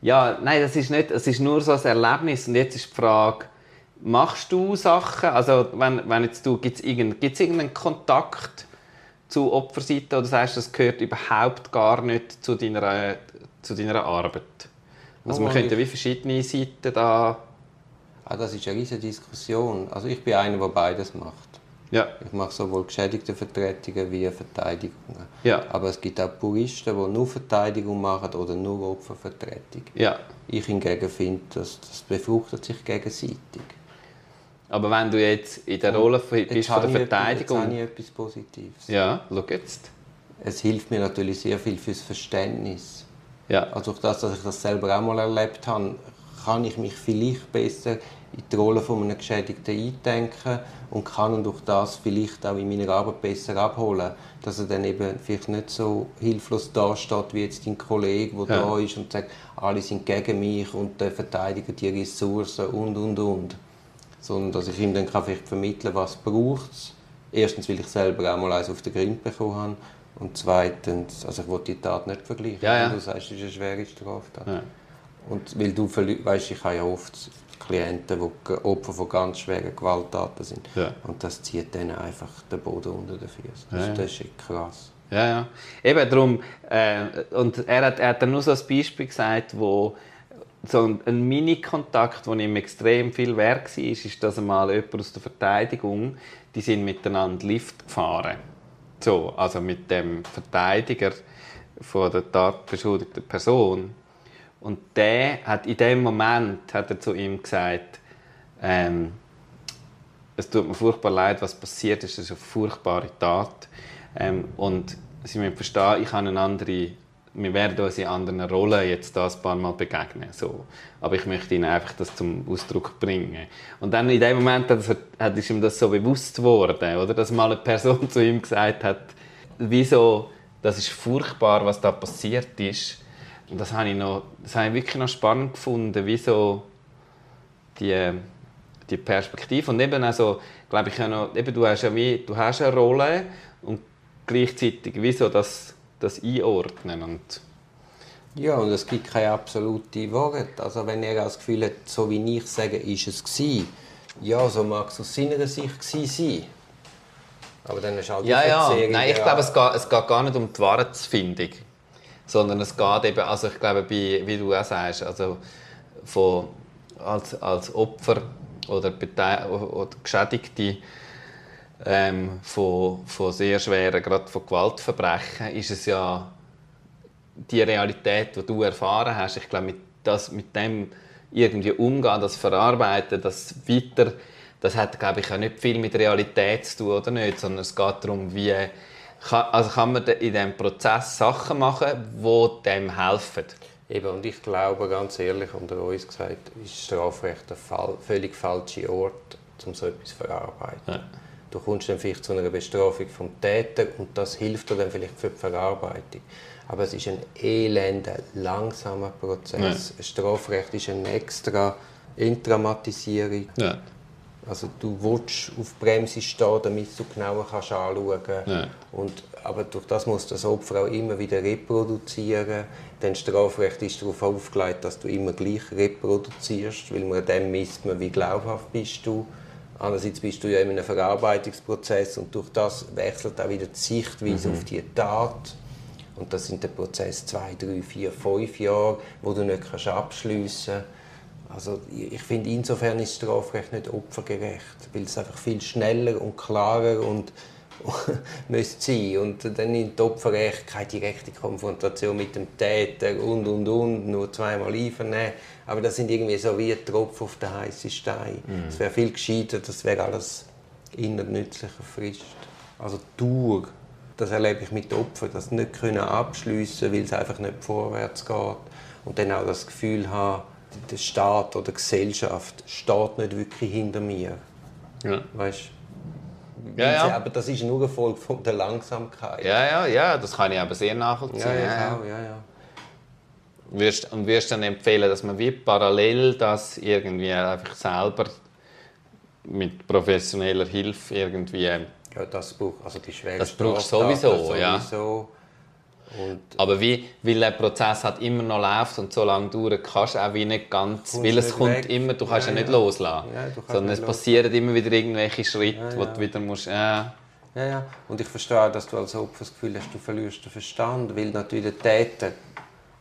Ja, nein, das ist nicht, es ist nur so ein Erlebnis und jetzt ist die Frage, machst du Sachen, also wenn, wenn jetzt du, gibt es irgendeinen, gibt's irgendeinen Kontakt zu Opferseite oder sagst du, das gehört überhaupt gar nicht zu deiner, zu deiner Arbeit? Also man Oh, könnte wie verschiedene Seiten da, Ah, das ist eine riesige Diskussion. Also ich bin einer, der beides macht. ja, Ich mache sowohl Geschädigtenvertretungen wie Verteidigungen. Ja. Aber es gibt auch Puristen, die nur Verteidigung machen oder nur Opfervertretung. ja. Ich hingegen finde, dass das befruchtet sich gegenseitig. Aber wenn du jetzt in der Rolle bist Jetzt von der ich etwas- Verteidigung, Jetzt habe ich etwas Positives. ja, schau jetzt, Es hilft mir natürlich sehr viel fürs Verständnis. ja, Also durch das, dass ich das selber auch mal erlebt habe, kann ich mich vielleicht besser in die Rolle von einem Geschädigten eindenken und kann ihn durch das vielleicht auch in meiner Arbeit besser abholen, dass er dann eben vielleicht nicht so hilflos dasteht wie jetzt dein Kollege, der Ja. da ist und sagt, alle sind gegen mich und verteidigen die Ressourcen und und und, sondern dass ich ihm dann kann vielleicht vermitteln, was braucht es. Erstens, weil ich selber auch mal eins auf den Grind bekommen habe und zweitens, also ich will die Tat nicht vergleichen. Ja, ja. Du sagst, es ist eine schwere Straftat. Ja. Und weil du weißt, ich habe ja oft Klienten, die Opfer von ganz schweren Gewalttaten sind. Ja. Und das zieht denen einfach den Boden unter den Füßen. Das, Ja, ja. das ist echt krass. Ja, ja. Eben darum, äh, und er hat, er hat dann nur so ein Beispiel gesagt, wo so ein, Mini-Kontakt, der ihm extrem viel wert war, ist, dass einmal jemand aus der Verteidigung, die sind miteinander Lift gefahren. So, also mit dem Verteidiger von der tatbeschuldigten Person. Und der hat in dem Moment hat er zu ihm gesagt, ähm, es tut mir furchtbar leid, was passiert ist. Es ist eine furchtbare Tat. Ähm, und Sie müssen verstehen, ich habe eine andere, wir werden uns in anderen Rollen jetzt da ein paar Mal begegnen. So. Aber ich möchte Ihnen einfach das zum Ausdruck bringen. Und dann in dem Moment hat, hat, ist ihm das so bewusst geworden, oder? dass mal eine Person (laughs) zu ihm gesagt hat, wieso, das ist furchtbar, was da passiert ist. Und das habe ich, noch, das habe ich wirklich noch spannend gefunden, wieso die, die Perspektive und eben also glaube ich ja noch, eben du hast ja wie, du hast eine Rolle und gleichzeitig wieso das, das einordnen und Ja, und es gibt keine absolute Wahrheit. Also wenn er das Gefühl hat, so wie ich sage, ist es gewesen, ja, so mag es aus seiner Sicht gewesen sein. Aber dann ist halt die ja ja nein ich glaube es geht, es geht gar nicht um die Wahrheitsfindung sondern es geht eben, also ich glaube, bei, wie du auch sagst, also von, als, als Opfer oder, oder Geschädigte ähm, von, von sehr schweren, gerade von Gewaltverbrechen, ist es ja die Realität, die du erfahren hast. Ich glaube, mit, das, mit dem irgendwie umgehen, das verarbeiten, das weiter, das hat, glaube ich, auch nicht viel mit Realität zu tun, oder nicht? Sondern es geht darum, wie kann, also kann man in diesem Prozess Sachen machen, die dem helfen. Eben, und ich glaube, ganz ehrlich, unter uns gesagt, ist Strafrecht ein Fall, völlig falscher Ort, um so etwas zu verarbeiten. Ja. Du kommst dann vielleicht zu einer Bestrafung vom Täter und das hilft dir dann vielleicht für die Verarbeitung. Aber es ist ein elender, langsamer Prozess. Ja. Strafrecht ist eine extra Intramatisierung. Ja. Also du willst auf die Bremse stehen, damit du genauer kannst anschauen kannst. Ja. Und, aber durch das muss das Opfer auch immer wieder reproduzieren. Denn Strafrecht ist darauf aufgelegt, dass du immer gleich reproduzierst, weil man dem misst man, wie glaubhaft bist du. Andererseits bist du ja in einem Verarbeitungsprozess und durch das wechselt auch wieder die Sichtweise mhm. auf die Tat. Und das sind der Prozess zwei, drei, vier, fünf Jahre, wo du nicht kannst abschliessen kannst. Also ich finde, insofern ist Strafrecht nicht opfergerecht, weil es einfach viel schneller und klarer und (laughs) müsste sein. Und dann in das Opferrecht keine direkte Konfrontation mit dem Täter und, und, und, nur zweimal einvernehmen. Aber das sind irgendwie so wie ein Tropfen auf den heißen Stein. Mhm. Es wäre viel gescheiter, das wäre alles inner nützlicher Frist. Also Dauer das erlebe ich mit Opfern, das nicht können abschliessen, weil es einfach nicht vorwärts geht und dann auch das Gefühl haben, der Staat oder die Gesellschaft steht nicht wirklich hinter mir. Ja. Weißt? Ja, ja. Aber das ist nur eine Folge von der Langsamkeit. Ja, ja, ja, das kann ich aber sehr nachvollziehen. Ja, ja, ja, ja. Wirst, und wirst dann empfehlen, dass man wie parallel das irgendwie einfach selber mit professioneller Hilfe irgendwie ja, das braucht, also die schwere Das brauchst du sowieso, sowieso, ja. Und aber wie, weil der Prozess halt immer noch läuft und so lange dauert, kannst du auch wie nicht ganz, weil es kommt weg. immer, du kannst ja, ja nicht loslassen, ja, sondern es passieren immer wieder irgendwelche Schritte, ja, wo du wieder musst, ja. Ja, ja. Und ich verstehe, dass du als Opfer das Gefühl hast, du verlierst den Verstand, weil natürlich der Täter,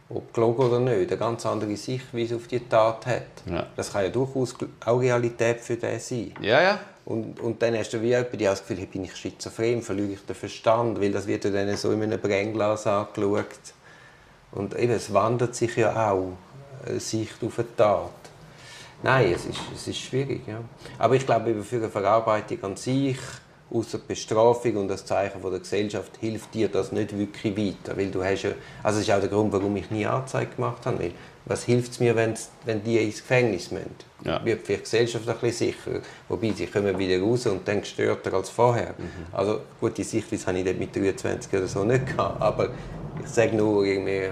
ob gelogen oder nicht, eine ganz andere Sichtweise auf die Tat hat. Ja. Das kann ja durchaus auch Realität für den sein. Ja, ja. Und, und dann hast du wie jemand das Gefühl, hey, bin ich schizophren, verliere ich den Verstand, weil das wird dann so in einem Brennglas angeschaut. Und eben, es wandert sich ja auch, eine Sicht auf eine Tat. Nein, es ist, es ist schwierig. Ja. Aber ich glaube, für eine Verarbeitung an sich, außer Bestrafung und das Zeichen der Gesellschaft, hilft dir das nicht wirklich weiter. Weil du hast ja, also das ist auch der Grund, warum ich nie Anzeige gemacht habe. Weil was hilft es mir, wenn, wenn die ins Gefängnis müssen? Ja. Wird für die Gesellschaft ein bisschen sicherer. Wobei, sie kommen wieder raus und dann gestörter als vorher. Mhm. Also gut, die Sichtweise habe ich dort mit 23 oder so nicht gehabt, aber ich sage nur, irgendwie,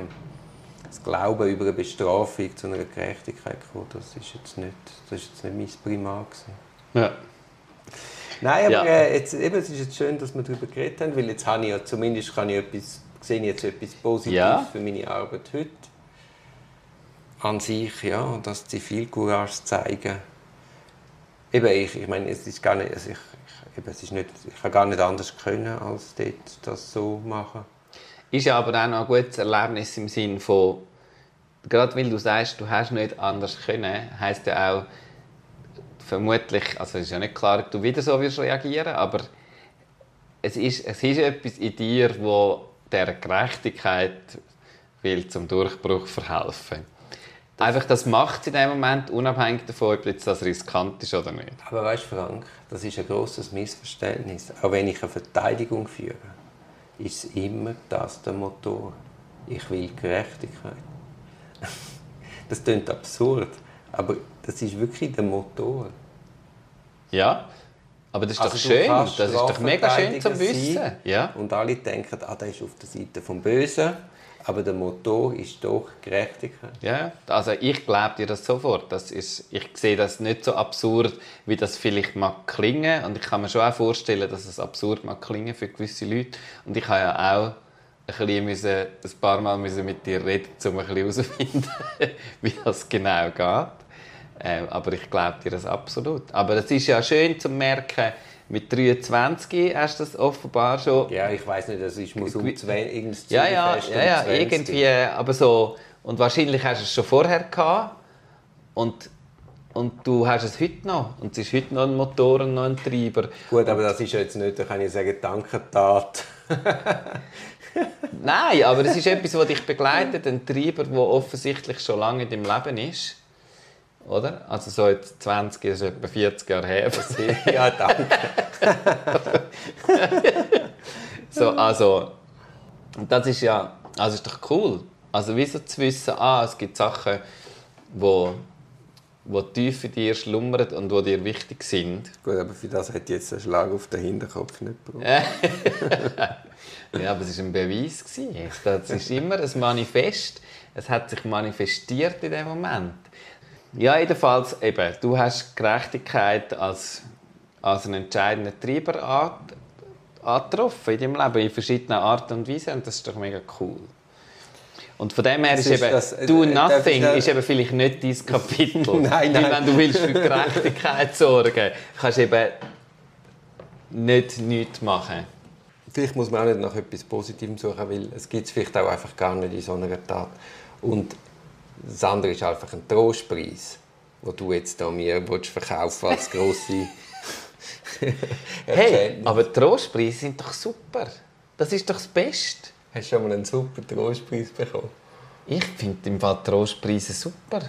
das Glauben über eine Bestrafung zu einer Gerechtigkeit kommen, das ist jetzt nicht, das ist jetzt nicht mein Primar Ja. Nein, aber ja. äh, jetzt, eben, es ist jetzt schön, dass wir darüber geredet haben, weil jetzt habe ich ja, zumindest kann ich etwas, sehe ich jetzt etwas Positives ja. für meine Arbeit heute an sich, ja, das Zivilcourage zeigen. Eben, ich, ich meine, es ist gar nicht, also ich, ich, eben, es ist nicht, ich kann gar nicht anders können, als dort das so machen. Ist ja aber auch noch ein gutes Erlebnis im Sinn von, gerade weil du sagst, du hast nicht anders können, heisst ja auch, vermutlich, also es ist ja nicht klar, ob du wieder so wirst reagieren, aber es ist, es ist etwas in dir, wo der Gerechtigkeit will zum Durchbruch verhelfen. Einfach, das macht es in dem Moment, unabhängig davon, ob jetzt das riskant ist oder nicht. Aber weißt du, Frank, das ist ein großes Missverständnis. Auch wenn ich eine Verteidigung führe, ist immer das der Motor. Ich will Gerechtigkeit. (laughs) Das klingt absurd, aber das ist wirklich der Motor. Ja, aber das ist also doch schön. Das ist doch mega schön zu wissen. Ja. Und alle denken, ah, der ist auf der Seite vom Bösen. Aber der Motor ist doch Gerechtigkeit. Ja, also ich glaube dir das sofort. Das ist, ich sehe das nicht so absurd, wie das vielleicht mag klingen. Und ich kann mir schon auch vorstellen, dass es absurd mag klingen für gewisse Leute. Und ich habe ja auch ein, bisschen müssen, ein paar Mal müssen mit dir reden, um ein herauszufinden, (laughs) wie das genau geht. Ähm, aber ich glaube dir das absolut. Aber es ist ja schön zu merken, Mit 23 hast du das offenbar schon. Ja, ich weiß nicht, das ist muss um Gewi- 20, irgendein Ja, ja, ja, um ja 20. irgendwie, aber so. Und wahrscheinlich hast du es schon vorher gehabt. Und, und du hast es heute noch. Und es ist heute noch ein Motor und noch ein Treiber. Gut, aber das ist ja jetzt nicht, da kann ich sagen, Dankentat. Nein, aber es ist (laughs) etwas, das dich begleitet, ein Treiber, der offensichtlich schon lange in deinem Leben ist. Oder? Also so jetzt 20, das ist etwa 40 Jahre her. (laughs) ja, danke. (laughs) So, also, das ist ja, also ist doch cool. Also wieso zu wissen, ah, es gibt Sachen, wo, wo tief in dir schlummern und wo dir wichtig sind. Gut, aber für das hat jetzt ein Schlag auf den Hinterkopf nicht gebraucht. (laughs) Ja, aber es war ein Beweis. Das ist immer ein Manifest. Es hat sich manifestiert in dem Moment. Ja, jedenfalls, eben, du hast Gerechtigkeit als, als einen entscheidenden Treiber an- angetroffen in deinem Leben, in verschiedenen Arten und Weisen. Und das ist doch mega cool. Und von dem her ist, ist eben, das- äh, «Do äh, Nothing» ist eben vielleicht nicht dein (laughs) Kapitel. Nein, Weil nein. wenn du willst für Gerechtigkeit (laughs) sorgen kannst du eben nicht nichts machen. Vielleicht muss man auch nicht nach etwas Positivem suchen, weil es gibt es vielleicht auch einfach gar nicht in so einer Tat. Und das andere ist einfach ein Trostpreis, wo du jetzt da mir willst verkaufen als grosse (laughs) Hey, aber Trostpreise sind doch super. Das ist doch das Beste. Hast du schon mal einen super Trostpreis bekommen? Ich finde im Fall Trostpreise super.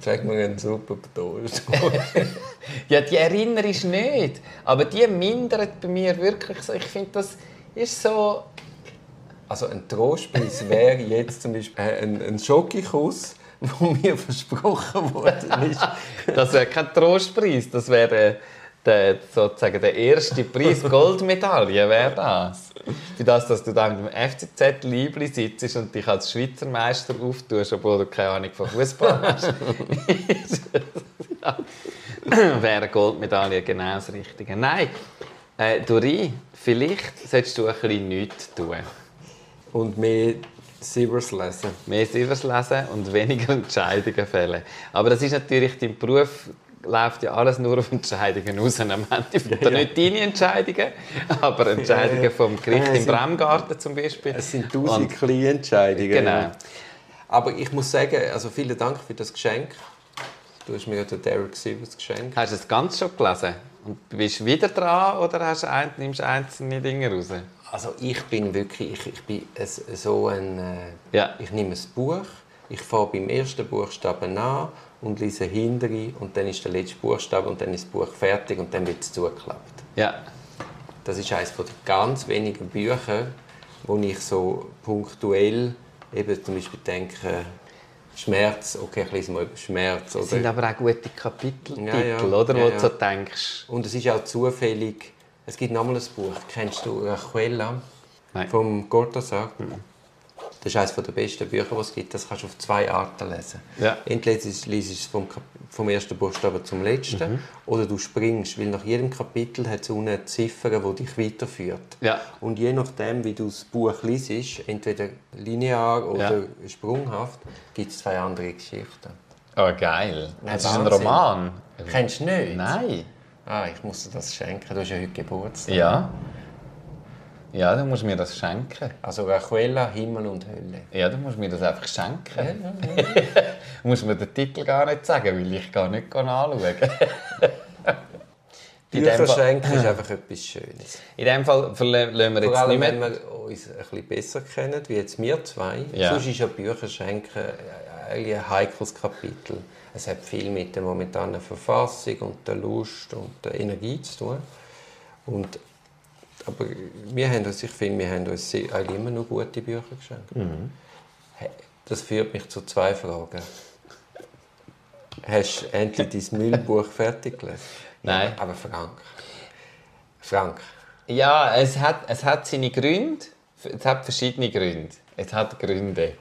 Sag mir einen super Trost. (laughs) Ja, die erinnerst du nicht. Aber die mindert bei mir wirklich so. Ich finde, das ist so... Also ein Trostpreis wäre jetzt zum Beispiel äh, ein, ein Schokokuss, (laughs) wo mir versprochen worden ist. Das wäre kein Trostpreis. Das wäre der, sozusagen der erste Preis. Goldmedaille wäre das. Für das, dass du dann mit dem FCZ Liebli sitzt und dich als Schweizer Meister auftust, obwohl du keine Ahnung von Fußball hast. (laughs) wäre Goldmedaille genau das Richtige. Nein, äh, Dori, vielleicht solltest du ein bisschen nichts tun. Und mehr Silvers lesen. Mehr Silvers lesen und weniger (laughs) Entscheidungen fällen. Aber das ist natürlich, dein Beruf läuft ja alles nur auf Entscheidungen aus. Am Ende (laughs) ja, nicht deine Entscheidungen, aber Entscheidungen vom Gericht Ja, im sind- Bremgarten zum Beispiel. Es sind tausend kleine Entscheidungen. Genau. Aber ich muss sagen, also vielen Dank für das Geschenk. Du hast mir ja den Derek Silvers geschenkt. Hast du es ganz schon gelesen? Und bist du wieder dran oder hast du ein, nimmst du einzelne Dinge raus? Also ich bin wirklich, ich, ich bin so ein, äh, Ja. ich nehme ein Buch, ich fange beim ersten Buchstaben an und lese hintere und dann ist der letzte Buchstabe und dann ist das Buch fertig und dann wird es zugeklappt. Ja. Das ist eines der ganz wenigen Bücher, wo ich so punktuell eben zum Beispiel denke, Schmerz, okay, ich lese mal über Schmerz. Das sind Oder, aber auch gute Kapiteltitel, Ja, ja. oder? Wo ja. du so denkst. und es ist auch zufällig, es gibt nochmal ein Buch, kennst du Rajuela Nein. vom Cortázar? Das ist eines der besten Bücher, die es gibt. Das kannst du auf zwei Arten lesen. Ja. Entweder liest du es vom, vom ersten Buchstaben zum letzten Mhm. oder du springst, weil nach jedem Kapitel hat es unten eine Ziffer, die dich weiterführt. Ja. Und je nachdem, wie du das Buch liest, entweder linear oder sprunghaft, gibt es zwei andere Geschichten. Oh, geil. Nein, das ist ein Wahnsinn. Roman. Kennst du nicht? Nein. Ah, ich muss dir das schenken. Du hast ja heute Geburtstag. Ja. Ja, du musst mir das schenken. Also Rajuela, Himmel und Hölle. Ja, du musst mir das einfach schenken. (laughs) du musst mir den Titel gar nicht sagen, weil ich gar nicht anschauen. (laughs) in, Bücher schenken ist einfach etwas Schönes. in dem Fall lassen wir Vor jetzt allem, nicht wenn wir uns ein bisschen besser kennen, wie jetzt wir zwei. Ja. Sonst ist ja Bücher schenken ein heikles Kapitel. Es hat viel mit der momentanen Verfassung und der Lust und der Energie zu tun. Und, aber wir haben uns, ich finde, wir haben uns eigentlich immer noch gute Bücher geschenkt. Mhm. Das führt mich zu zwei Fragen. Hast du endlich dein Müllbuch fertig gelesen? Nein. Aber Frank. Frank. Ja, es hat, es hat seine Gründe. Es hat verschiedene Gründe. Es hat Gründe.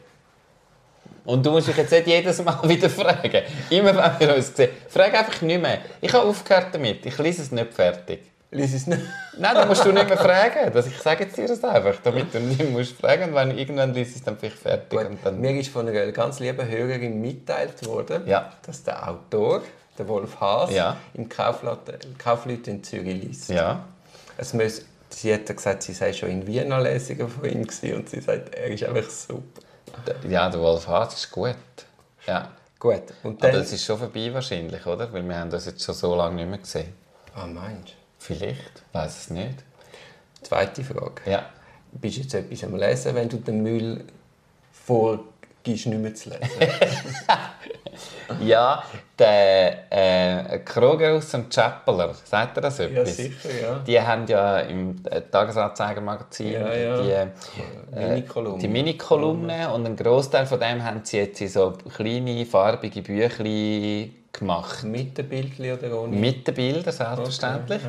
Und du musst dich jetzt nicht jedes Mal (laughs) wieder fragen. Immer wenn wir uns sehen. Frag einfach nicht mehr. Ich habe aufgehört damit. Ich lese es nicht fertig. Lies es nicht. Nein, dann musst du nicht mehr fragen. Das, ich sage jetzt dir das einfach, damit du nicht musst fragen und wenn irgendwann liest es dann vielleicht fertig. Und dann, Mir ist von einer ganz lieben Hörerin mitgeteilt worden, Ja. dass der Autor der Wolf Haas, Ja. im Kaufleute, in Zürich Ja. Es muss, sie hat gesagt, sie sei schon in Wiener Lesungen von ihm und sie sagt, er ist einfach super. Ja, der Wolf Haas ist gut. Ja. Gut, und Aber dann... es ist schon vorbei wahrscheinlich, oder? Weil wir haben das jetzt schon so lange nicht mehr gesehen. ah, meinst du? Vielleicht, weiß es nicht. Zweite Frage. Ja. Bist du jetzt etwas am Lesen, wenn du den Müll vorgibst, nicht mehr zu lesen? (laughs) (laughs) Ja, der äh, Kroger aus dem Chappeler, sagt er das ja, etwas? sicher, ja. Die haben ja im äh, Tagesanzeiger-Magazin Ja, ja. die, äh, Mini-Kolumne. die Mini-Kolumne und einen Großteil von dem haben sie jetzt in so kleine, farbige Büchlein gemacht. Mit den Bildchen oder ohne? Mit den Bildern, selbstverständlich.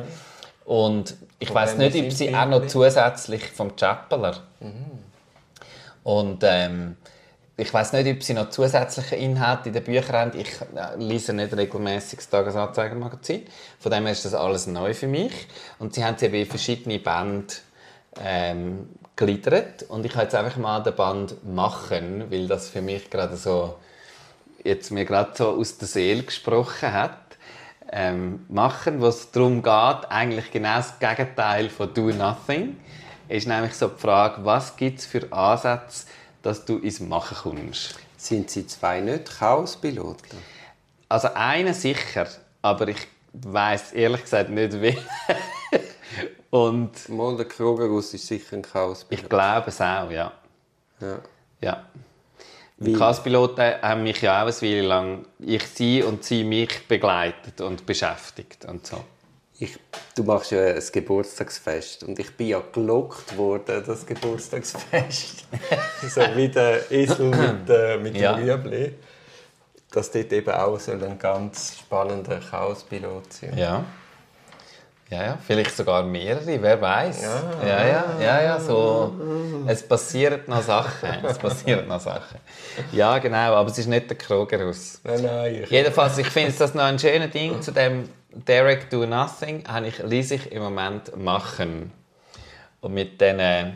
Und ich weiß nicht, ob sie die auch noch Bildchen? zusätzlich vom Chappeler. Und ähm, ich weiß nicht, ob sie noch zusätzliche Inhalte in den Büchern haben. Ich äh, lese nicht regelmäßig das Tagesanzeiger-Magazin. Von dem her ist das alles neu für mich. Und sie haben es eben in verschiedene Bände ähm, gegliedert. Und ich habe jetzt einfach mal den Band «Machen», weil das für mich gerade so jetzt mir gerade so aus der Seele gesprochen hat. Ähm, machen, wo es darum geht, eigentlich genau das Gegenteil von «Do Nothing», ist nämlich so die Frage, was gibt es für Ansätze, dass du ins Machen kommst. Sind sie zwei nicht Chaospiloten? Also einen sicher, aber ich weiß ehrlich gesagt nicht wie. Und Mal der Krogerus ist sicher ein Chaospilot. ich glaube es auch, ja. Ja. ja. Die Kaspiloten haben mich ja auch eine Weile lang, ich sie und sie mich begleitet und beschäftigt und so. Ich, du machst ja ein Geburtstagsfest und ich bin ja gelockt worden, das Geburtstagsfest. (laughs) so wie der Esel mit, äh, mit Ja. dem Rüebli. Dass dort eben auch soll ein ganz spannender Chaospilot sein Ja. Ja, ja, vielleicht sogar mehrere, wer weiß. Ja. ja, ja, ja, ja, so. Es passieren noch Sachen. Es passieren noch Sachen. Ja, genau, aber es ist nicht der Krogerus. Nein, nein. Ich, Jedenfalls, ich finde das noch ein schönes Ding zu dem Derek Do Nothing, habe ich, lese ich im Moment machen. Und mit diesen, äh,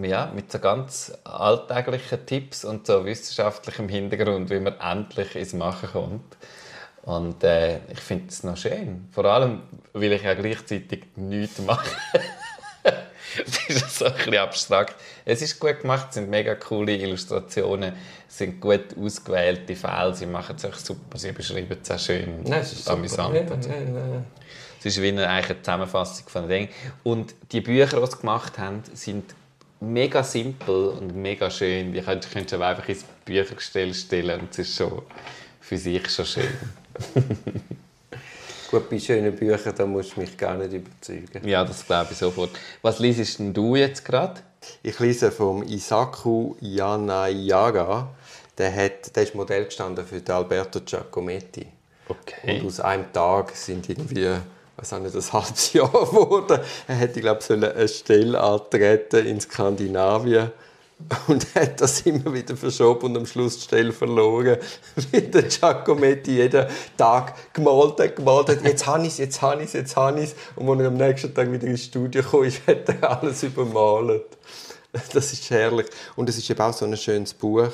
ja, mit so ganz alltäglichen Tipps und so wissenschaftlichem Hintergrund, wie man endlich ins Machen kommt. Und äh, ich finde es noch schön. Vor allem, weil ich ja gleichzeitig nichts mache. (laughs) Es ist so ein bisschen abstrakt. Es ist gut gemacht, es sind mega coole Illustrationen, es sind gut ausgewählte Fälle, sie machen es echt super, sie beschreiben es auch schön nein, es ist amüsant. Ja, und so. ja, ja. Es ist wie eine, eigentlich eine Zusammenfassung von Dingen. Und die Bücher, die sie gemacht haben, sind mega simpel und mega schön. Die könntest, du einfach ins Büchergestell stellen und es ist schon für sich schon schön. (laughs) Gut, bei schönen Büchern da musst du mich gar nicht überzeugen. Ja, das glaube ich sofort. Was liest denn du jetzt gerade? Ich lese vom Isaku Yanayaga. Der, hat, der ist Modell gestanden für den Alberto Giacometti. Okay. Und aus einem Tag sind irgendwie, was auch nicht, ein halbes Jahr geworden. Er hätte, glaube ich, sollen eine Stelle antreten in Skandinavien (laughs) und hat das immer wieder verschoben und am Schluss die Stelle verloren, (laughs) weil der Giacometti jeden Tag gemalt hat, gemalt hat. Jetzt habe ich es, jetzt habe ich es, jetzt habe ich es. Und als er am nächsten Tag wieder ins Studio kam, (laughs) hat er alles übermalt. Das ist herrlich. Und es ist eben auch so ein schönes Buch.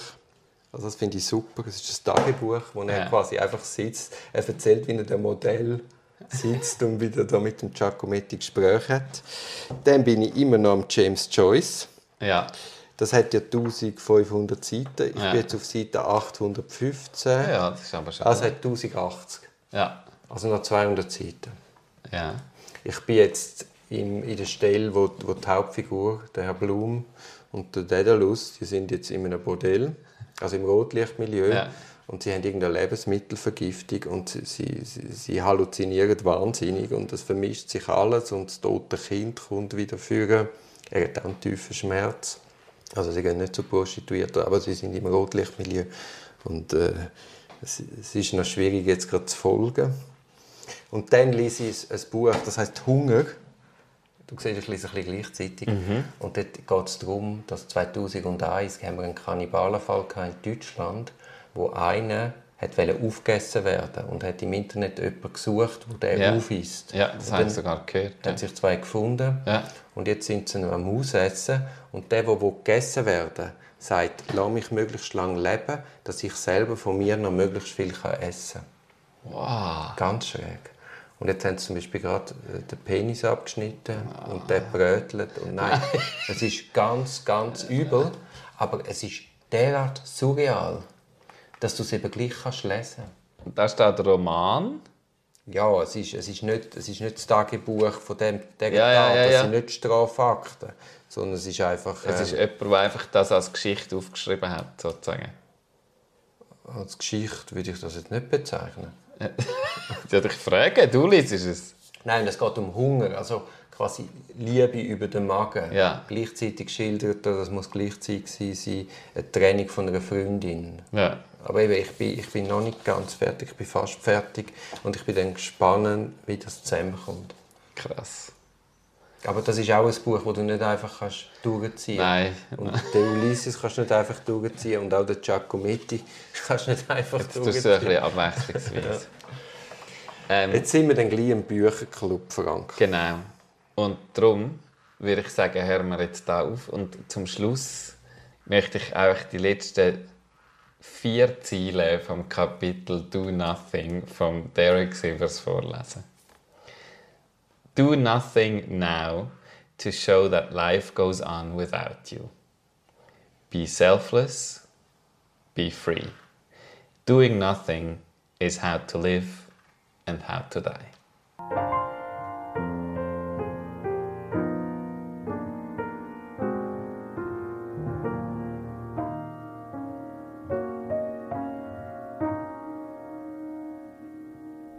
Also das finde ich super. Es ist ein Tagebuch, wo er Ja. quasi einfach sitzt. Er erzählt, wie er der Modell sitzt und wieder da mit dem Giacometti Gespräche hat. Dann bin ich immer noch am James Joyce. Ja. Das hat ja 1500 Seiten. Ich Ja. bin jetzt auf Seite 815. ja, das ist aber schon. Also hat 1080. ja. Also noch 200 Seiten. ja. Ich bin jetzt in, in der Stelle, wo, wo die Hauptfigur, der Herr Blum und der Daedalus, die sind jetzt in einem Bordell, also im Rotlichtmilieu. Ja. Und sie haben irgendeine Lebensmittelvergiftung und sie, sie, sie, sie halluzinieren wahnsinnig und es vermischt sich alles und das tote Kind kommt wieder führen. Er hat auch einen tiefen Schmerz. Also sie gehen nicht zu Prostituierten, aber sie sind im Rotlichtmilieu. Und äh, es, es ist noch schwierig, jetzt gerade zu folgen. Und dann lese ich ein Buch, das heißt Hunger. Du siehst, ich lese ein bisschen gleichzeitig. Und dort geht es darum, dass 2001 haben wir einen Kannibalenfall in Deutschland, wo einer hat aufgegessen werden und hat im Internet jemanden gesucht, wo der Ja. aufisst. ja, das habe ich dann sogar gehört. haben sich zwei gefunden Ja. und jetzt sind sie noch am Ausessen und der, der gegessen werden sagt, lass mich möglichst lange leben, dass ich selber von mir noch möglichst viel kann essen Wow. Ganz schräg. Und jetzt haben sie zum Beispiel gerade äh, den Penis abgeschnitten und der brötelt. Und nein, (laughs) es ist ganz, ganz übel. Aber es ist derart surreal, dass du es eben gleich kannst lesen Und da steht der Roman. Ja, es ist, es ist, nicht, es ist nicht das Tagebuch von dem der Ja, ja, Tat, ja, das ja. sind nicht Strafakten, sondern es ist einfach Es ist äh, jemand, der einfach das als Geschichte aufgeschrieben hat, sozusagen. als Geschichte würde ich das jetzt nicht bezeichnen. (laughs) Ja, ich frage, du liest es. Nein, es geht um Hunger, also quasi Liebe über den Magen. Ja. Gleichzeitig schildert er, das muss gleichzeitig sein, eine Trennung von einer Freundin. Ja. Aber eben, ich bin, ich bin noch nicht ganz fertig, ich bin fast fertig und ich bin dann gespannt, wie das zusammenkommt. Krass. Aber das ist auch ein Buch, das du nicht einfach kannst durchziehen Nein. Und den Ulysses kannst du nicht einfach durchziehen und auch den Giacometti (laughs) kannst du nicht einfach Jetzt tust du ein durchziehen. bisschen abwechslungsweise. ähm, Jetzt sind wir dann gleich im Bücherclub, Frank. Genau. Und darum würde ich sagen, hören wir jetzt da auf. Und zum Schluss möchte ich auch die letzten vier Ziele vom Kapitel Do Nothing von Derek Sivers vorlesen. Do nothing now to show that life goes on without you. Be selfless, be free. Doing nothing is how to live and how to die.